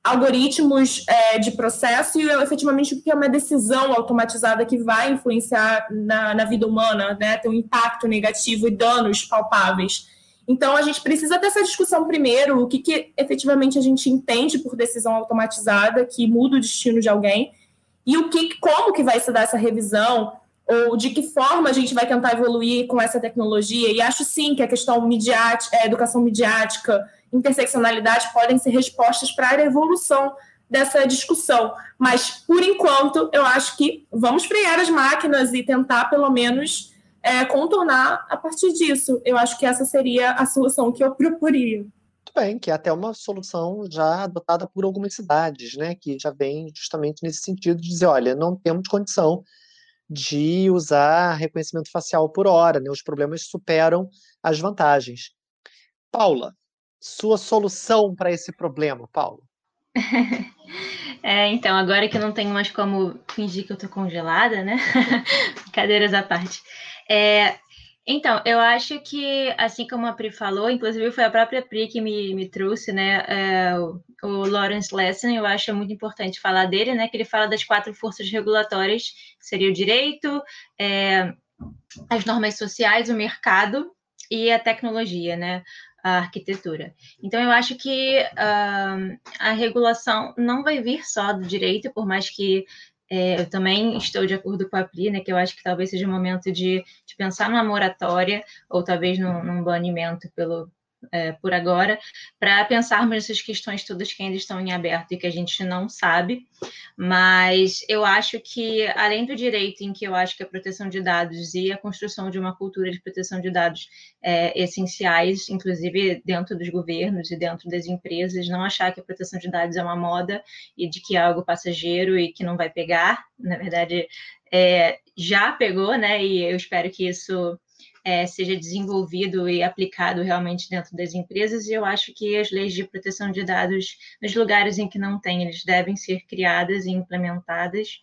algoritmos é, de processo e efetivamente o que é uma decisão automatizada que vai influenciar na, na vida humana, né? ter um impacto negativo e danos palpáveis. Então, a gente precisa ter essa discussão primeiro, o que, que efetivamente a gente entende por decisão automatizada, que muda o destino de alguém, e o que, como que vai se dar essa revisão, ou de que forma a gente vai tentar evoluir com essa tecnologia. E acho sim que a questão midiática, a educação midiática, interseccionalidade podem ser respostas para a evolução dessa discussão. Mas, por enquanto, eu acho que vamos frear as máquinas e tentar, pelo menos, é, contornar a partir disso. Eu acho que essa seria a solução que eu proporia. Muito bem, que é até uma solução já adotada por algumas cidades, né, que já vem justamente nesse sentido de dizer, olha, não temos condição de usar reconhecimento facial por hora, né? Os problemas superam as vantagens. Paula, sua solução para esse problema, Paula? É, então, agora que eu não tenho mais como fingir que eu tô congelada, né? Cadeiras à parte. É, então, eu acho que, assim como a Pri falou, inclusive foi a própria Pri que me, me trouxe, né, é, o, Lawrence Lessing, eu acho muito importante falar dele, né, que ele fala das quatro forças regulatórias, que seria o direito, é, as normas sociais, o mercado e a tecnologia, né, a arquitetura. Então, eu acho que uh, a regulação não vai vir só do direito, por mais que é, eu também estou de acordo com a Pri, né, que eu acho que talvez seja o momento de, de pensar numa moratória ou talvez num, num banimento pelo, é, por agora, para pensarmos nessas questões todas que ainda estão em aberto e que a gente não sabe. Mas eu acho que, além do direito, em que eu acho que a proteção de dados e a construção de uma cultura de proteção de dados é, essenciais, inclusive dentro dos governos e dentro das empresas, não achar que a proteção de dados é uma moda e de que é algo passageiro e que não vai pegar. Na verdade, é, já pegou, né? E eu espero que isso é, seja desenvolvido e aplicado realmente dentro das empresas, e eu acho que as leis de proteção de dados, nos lugares em que não tem, eles devem ser criadas e implementadas.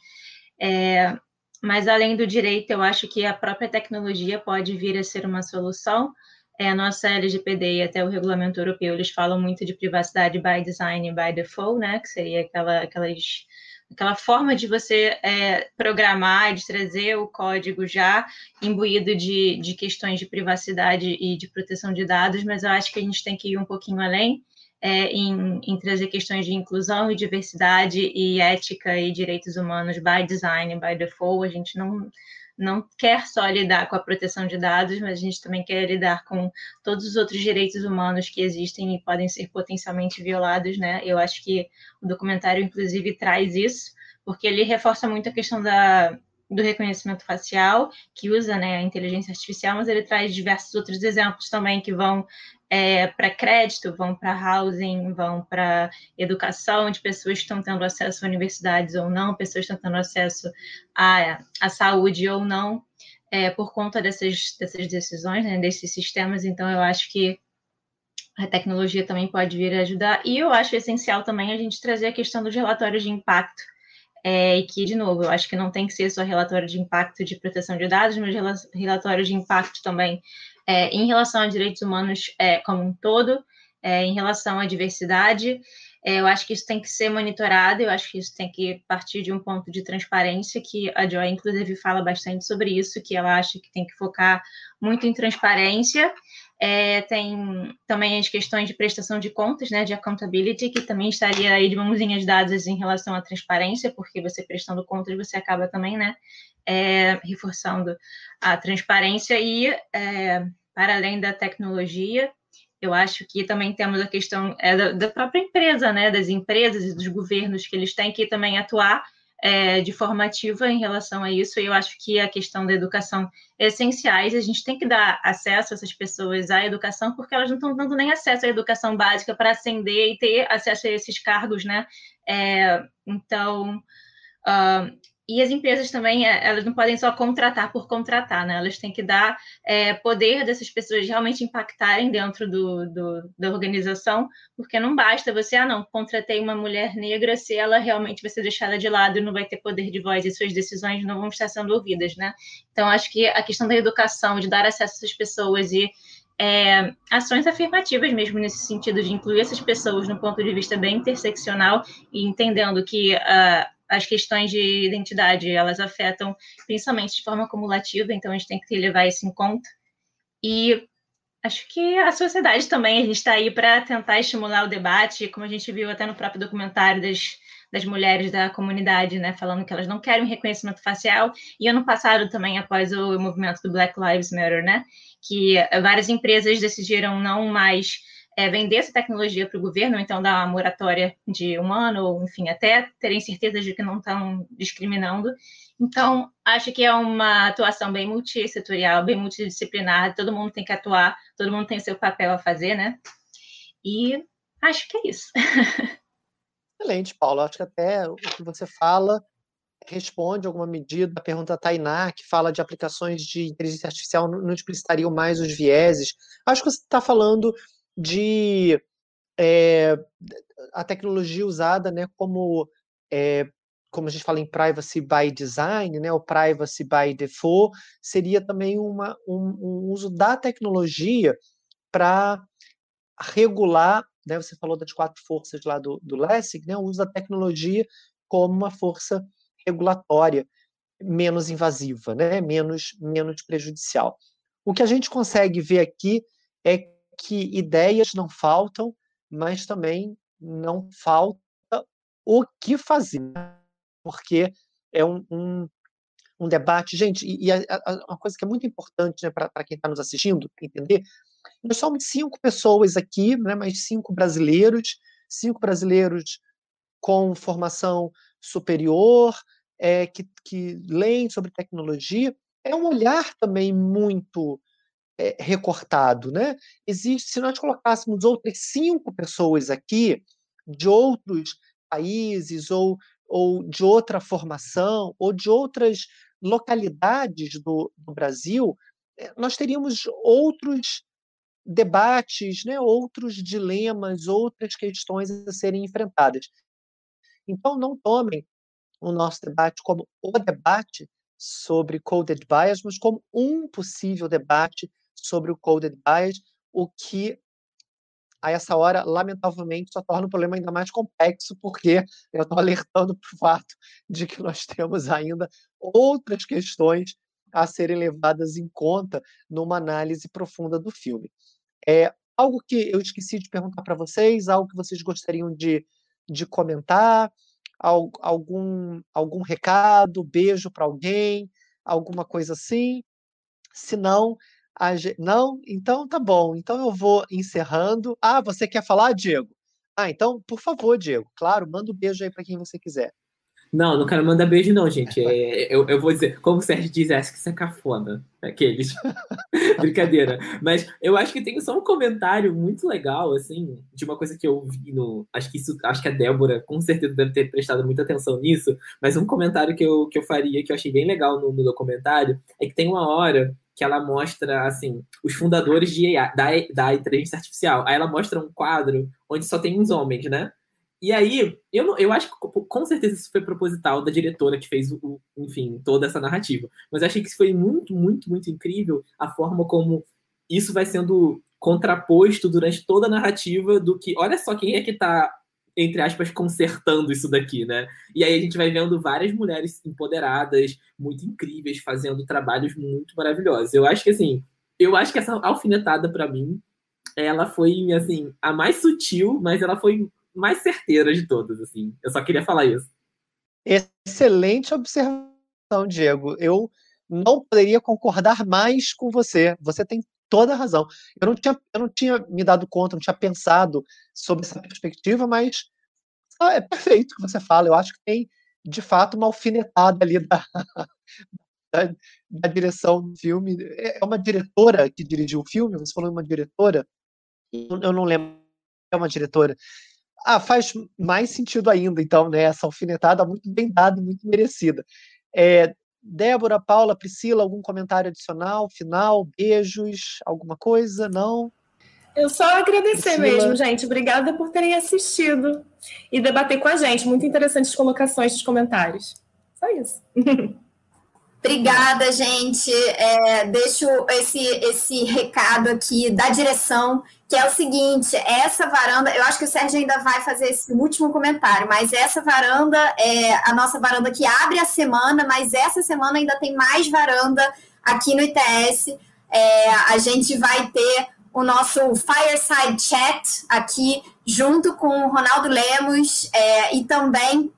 É, mas, além do direito, eu acho que a própria tecnologia pode vir a ser uma solução. É, a nossa LGPD e até o regulamento europeu, eles falam muito de privacidade by design e by default, né, que seria aquela, aquelas aquela forma de você é, programar, de trazer o código já imbuído de, de questões de privacidade e de proteção de dados, mas eu acho que a gente tem que ir um pouquinho além é, em, em, trazer questões de inclusão e diversidade e ética e direitos humanos by design, by default. A gente não não quer só lidar com a proteção de dados, mas a gente também quer lidar com todos os outros direitos humanos que existem e podem ser potencialmente violados, né? Eu acho que o documentário, inclusive, traz isso, porque ele reforça muito a questão da, do reconhecimento facial, que usa né, a inteligência artificial, mas ele traz diversos outros exemplos também que vão é, para crédito, vão para housing, vão para educação, de pessoas que estão tendo acesso a universidades ou não, pessoas que estão tendo acesso à, à saúde ou não, é, por conta dessas, dessas decisões, né, desses sistemas. Então, eu acho que a tecnologia também pode vir a ajudar. E eu acho essencial também a gente trazer a questão dos relatórios de impacto, é, e que, de novo, eu acho que não tem que ser só relatório de impacto de proteção de dados, mas relatório de impacto também é, em relação a direitos humanos é, como um todo, é, em relação à diversidade. É, eu acho que isso tem que ser monitorado, eu acho que isso tem que partir de um ponto de transparência, que a Joy, inclusive, fala bastante sobre isso, que ela acha que tem que focar muito em transparência é, tem também as questões de prestação de contas, né, de accountability, que também estaria aí de mãozinhas dadas em relação à transparência, porque você prestando contas, você acaba também, né, é, reforçando a transparência. E, é, para além da tecnologia, eu acho que também temos a questão é, da, da própria empresa, né, das empresas e dos governos, que eles têm que também atuar é, de forma ativa em relação a isso. E eu acho que a questão da educação é essenciais. A gente tem que dar acesso a essas pessoas à educação, porque elas não estão dando nem acesso à educação básica para ascender e ter acesso a esses cargos, né? É, então, uh, e as empresas também, é, elas não podem só contratar por contratar, né? Elas têm que dar é, poder dessas pessoas realmente impactarem dentro do, do, da organização, porque não basta você, ah, não, contratei uma mulher negra se ela realmente vai ser deixada de lado e não vai ter poder de voz e suas decisões não vão estar sendo ouvidas, né? Então, acho que a questão da educação, de dar acesso a essas pessoas e é, ações afirmativas mesmo nesse sentido de incluir essas pessoas no ponto de vista bem interseccional e entendendo que uh, as questões de identidade, elas afetam principalmente de forma acumulativa, então a gente tem que levar isso em conta. E acho que a sociedade também, a gente está aí para tentar estimular o debate, como a gente viu até no próprio documentário das, das mulheres da comunidade, né, falando que elas não querem reconhecimento facial, e ano passado também, após o movimento do Black Lives Matter, né, que várias empresas decidiram não mais é, vender essa tecnologia para o governo, então dar uma moratória de um ano, ou enfim, até terem certeza de que não estão discriminando. Então, acho que é uma atuação bem multissetorial, bem multidisciplinar, todo mundo tem que atuar, todo mundo tem seu papel a fazer, né? E acho que é isso. Excelente, Paulo. Acho que até o que você fala responde alguma medida a pergunta da Tainá, que fala de aplicações de inteligência artificial não explicitariam mais os vieses. Acho que você está falando de é, a tecnologia usada né, como, é, como a gente fala em privacy by design, né, o privacy by default, seria também uma, um, um uso da tecnologia para regular, né, você falou das quatro forças lá do, do Lessig, né, o uso da tecnologia como uma força regulatória menos invasiva, né, menos, menos prejudicial. O que a gente consegue ver aqui é que ideias não faltam, mas também não falta o que fazer, porque é um, um, um debate, gente, e, e a, a, uma coisa que é muito importante né, para quem está nos assistindo entender Nós somos cinco pessoas aqui, né, mais cinco brasileiros, cinco brasileiros com formação superior, é, que, que leem sobre tecnologia. É um olhar também muito é, recortado, né? Existe, se nós colocássemos outras cinco pessoas aqui de outros países ou, ou de outra formação ou de outras localidades do, do Brasil, eh, nós teríamos outros debates, né, outros dilemas, outras questões a serem enfrentadas. Então, não tomem o nosso debate como o debate sobre coded bias, mas como um possível debate sobre o coded bias, o que a essa hora, lamentavelmente, só torna o problema ainda mais complexo, porque eu estou alertando para o fato de que nós temos ainda outras questões a serem levadas em conta numa análise profunda do filme. É algo que eu esqueci de perguntar para vocês, algo que vocês gostariam de, de comentar, algum, algum recado, beijo para alguém, alguma coisa assim. Se não, não? Então tá bom. Então eu vou encerrando. Ah, você quer falar, Diego? Ah, então, por favor, Diego. Claro, manda um beijo aí para quem você quiser. Não, não quero mandar beijo, não, gente. É, eu, eu vou dizer, como o Sérgio diz, acho que isso é cafona. Aqueles. Brincadeira. Mas eu acho que tem só um comentário muito legal, assim, de uma coisa que eu vi no. Acho que isso. Acho que a Débora com certeza deve ter prestado muita atenção nisso. Mas um comentário que eu, que eu faria, que eu achei bem legal no, no documentário, é que tem uma hora que ela mostra, assim, os fundadores de AI, da, da inteligência artificial. Aí ela mostra um quadro onde só tem uns homens, né? E aí, eu, eu acho que com certeza isso foi proposital da diretora que fez, o, enfim, toda essa narrativa. Mas achei que foi muito, muito, muito incrível a forma como isso vai sendo contraposto durante toda a narrativa do que, olha só quem é que tá entre aspas, consertando isso daqui, né? E aí a gente vai vendo várias mulheres empoderadas, muito incríveis, fazendo trabalhos muito maravilhosos. Eu acho que, assim, eu acho que essa alfinetada, para mim, ela foi, assim, a mais sutil, mas ela foi mais certeira de todas, assim. Eu só queria falar isso. Excelente observação, Diego. Eu não poderia concordar mais com você. Você tem toda a razão. Eu não tinha, eu não tinha me dado conta, não tinha pensado sobre essa perspectiva, mas ah, é perfeito o que você fala. Eu acho que tem, de fato, uma alfinetada ali da, da, da direção do filme. É, é uma diretora que dirigiu o filme, você falou uma diretora, eu não lembro, é uma diretora. Ah, faz mais sentido ainda, então, né? Essa alfinetada muito bem dada e muito merecida. É, Débora, Paula, Priscila, algum comentário adicional, final, beijos, alguma coisa? Não? Eu só agradecer Priscila. mesmo, gente. Obrigada por terem assistido e debater com a gente. Muito interessantes colocações dos comentários. Só isso. Obrigada, gente. É, deixo esse, esse recado aqui da direção, que é o seguinte: essa varanda, eu acho que o Sérgio ainda vai fazer esse último comentário, mas essa varanda é a nossa varanda que abre a semana, mas essa semana ainda tem mais varanda aqui no ITS. É, a gente vai ter o nosso Fireside Chat aqui, junto com o Ronaldo Lemos é, e também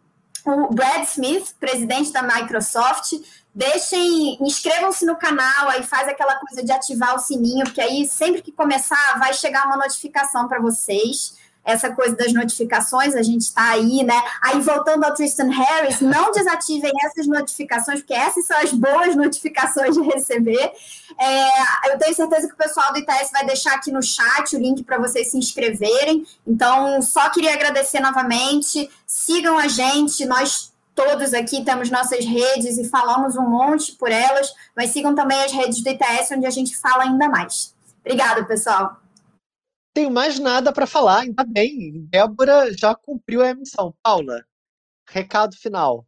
o Brad Smith, presidente da Microsoft deixem, inscrevam-se no canal, aí faz aquela coisa de ativar o sininho, porque aí sempre que começar vai chegar uma notificação para vocês. Essa coisa das notificações, a gente está aí, né? Aí voltando ao Tristan Harris, não desativem essas notificações, porque essas são as boas notificações de receber. É, eu tenho certeza que o pessoal do ITS vai deixar aqui no chat o link para vocês se inscreverem. Então, só queria agradecer novamente. Sigam a gente, nós todos aqui temos nossas redes e falamos um monte por elas, mas sigam também as redes do ITS, onde a gente fala ainda mais. Obrigada, pessoal. Tenho mais nada para falar, ainda bem. Débora já cumpriu a missão. Paula, recado final.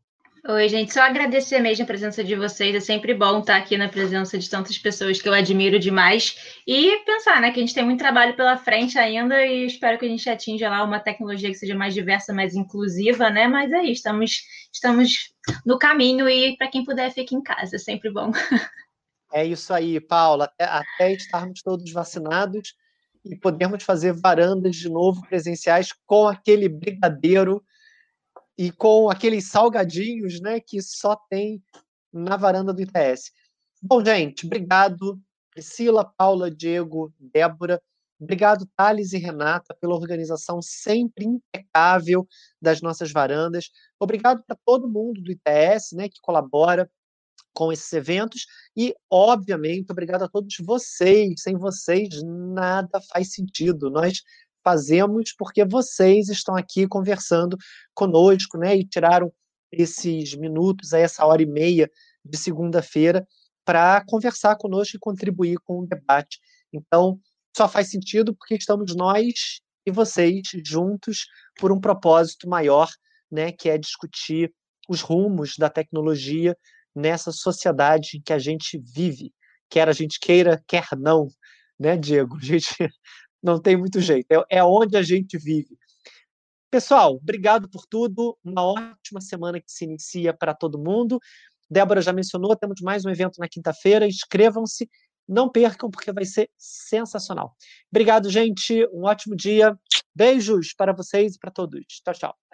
Oi, gente, só agradecer mesmo a presença de vocês. É sempre bom estar aqui na presença de tantas pessoas que eu admiro demais e pensar, né, que a gente tem muito trabalho pela frente ainda e espero que a gente atinja lá uma tecnologia que seja mais diversa, mais inclusiva, né? Mas aí, é estamos, estamos no caminho e para quem puder, fique em casa, é sempre bom. É isso aí, Paula. Até, até estarmos todos vacinados e podermos fazer varandas de novo presenciais com aquele brigadeiro e com aqueles salgadinhos, né, que só tem na varanda do ITS. Bom, gente, obrigado. Priscila, Paula, Diego, Débora. Obrigado, Thales e Renata, pela organização sempre impecável das nossas varandas. Obrigado para todo mundo do ITS, né, que colabora com esses eventos e, obviamente, obrigado a todos vocês. Sem vocês, nada faz sentido. Nós fazemos porque vocês estão aqui conversando conosco, né, e tiraram esses minutos, essa hora e meia de segunda-feira para conversar conosco e contribuir com o debate. Então, só faz sentido porque estamos nós e vocês juntos por um propósito maior, né, que é discutir os rumos da tecnologia nessa sociedade em que a gente vive, quer a gente queira, quer não, né, Diego? A gente não tem muito jeito, é, é onde a gente vive. Pessoal, obrigado por tudo. Uma ótima semana que se inicia para todo mundo. Débora já mencionou, temos mais um evento na quinta-feira. Inscrevam-se, não percam, porque vai ser sensacional. Obrigado, gente. Um ótimo dia. Beijos para vocês e para todos. Tchau, tchau.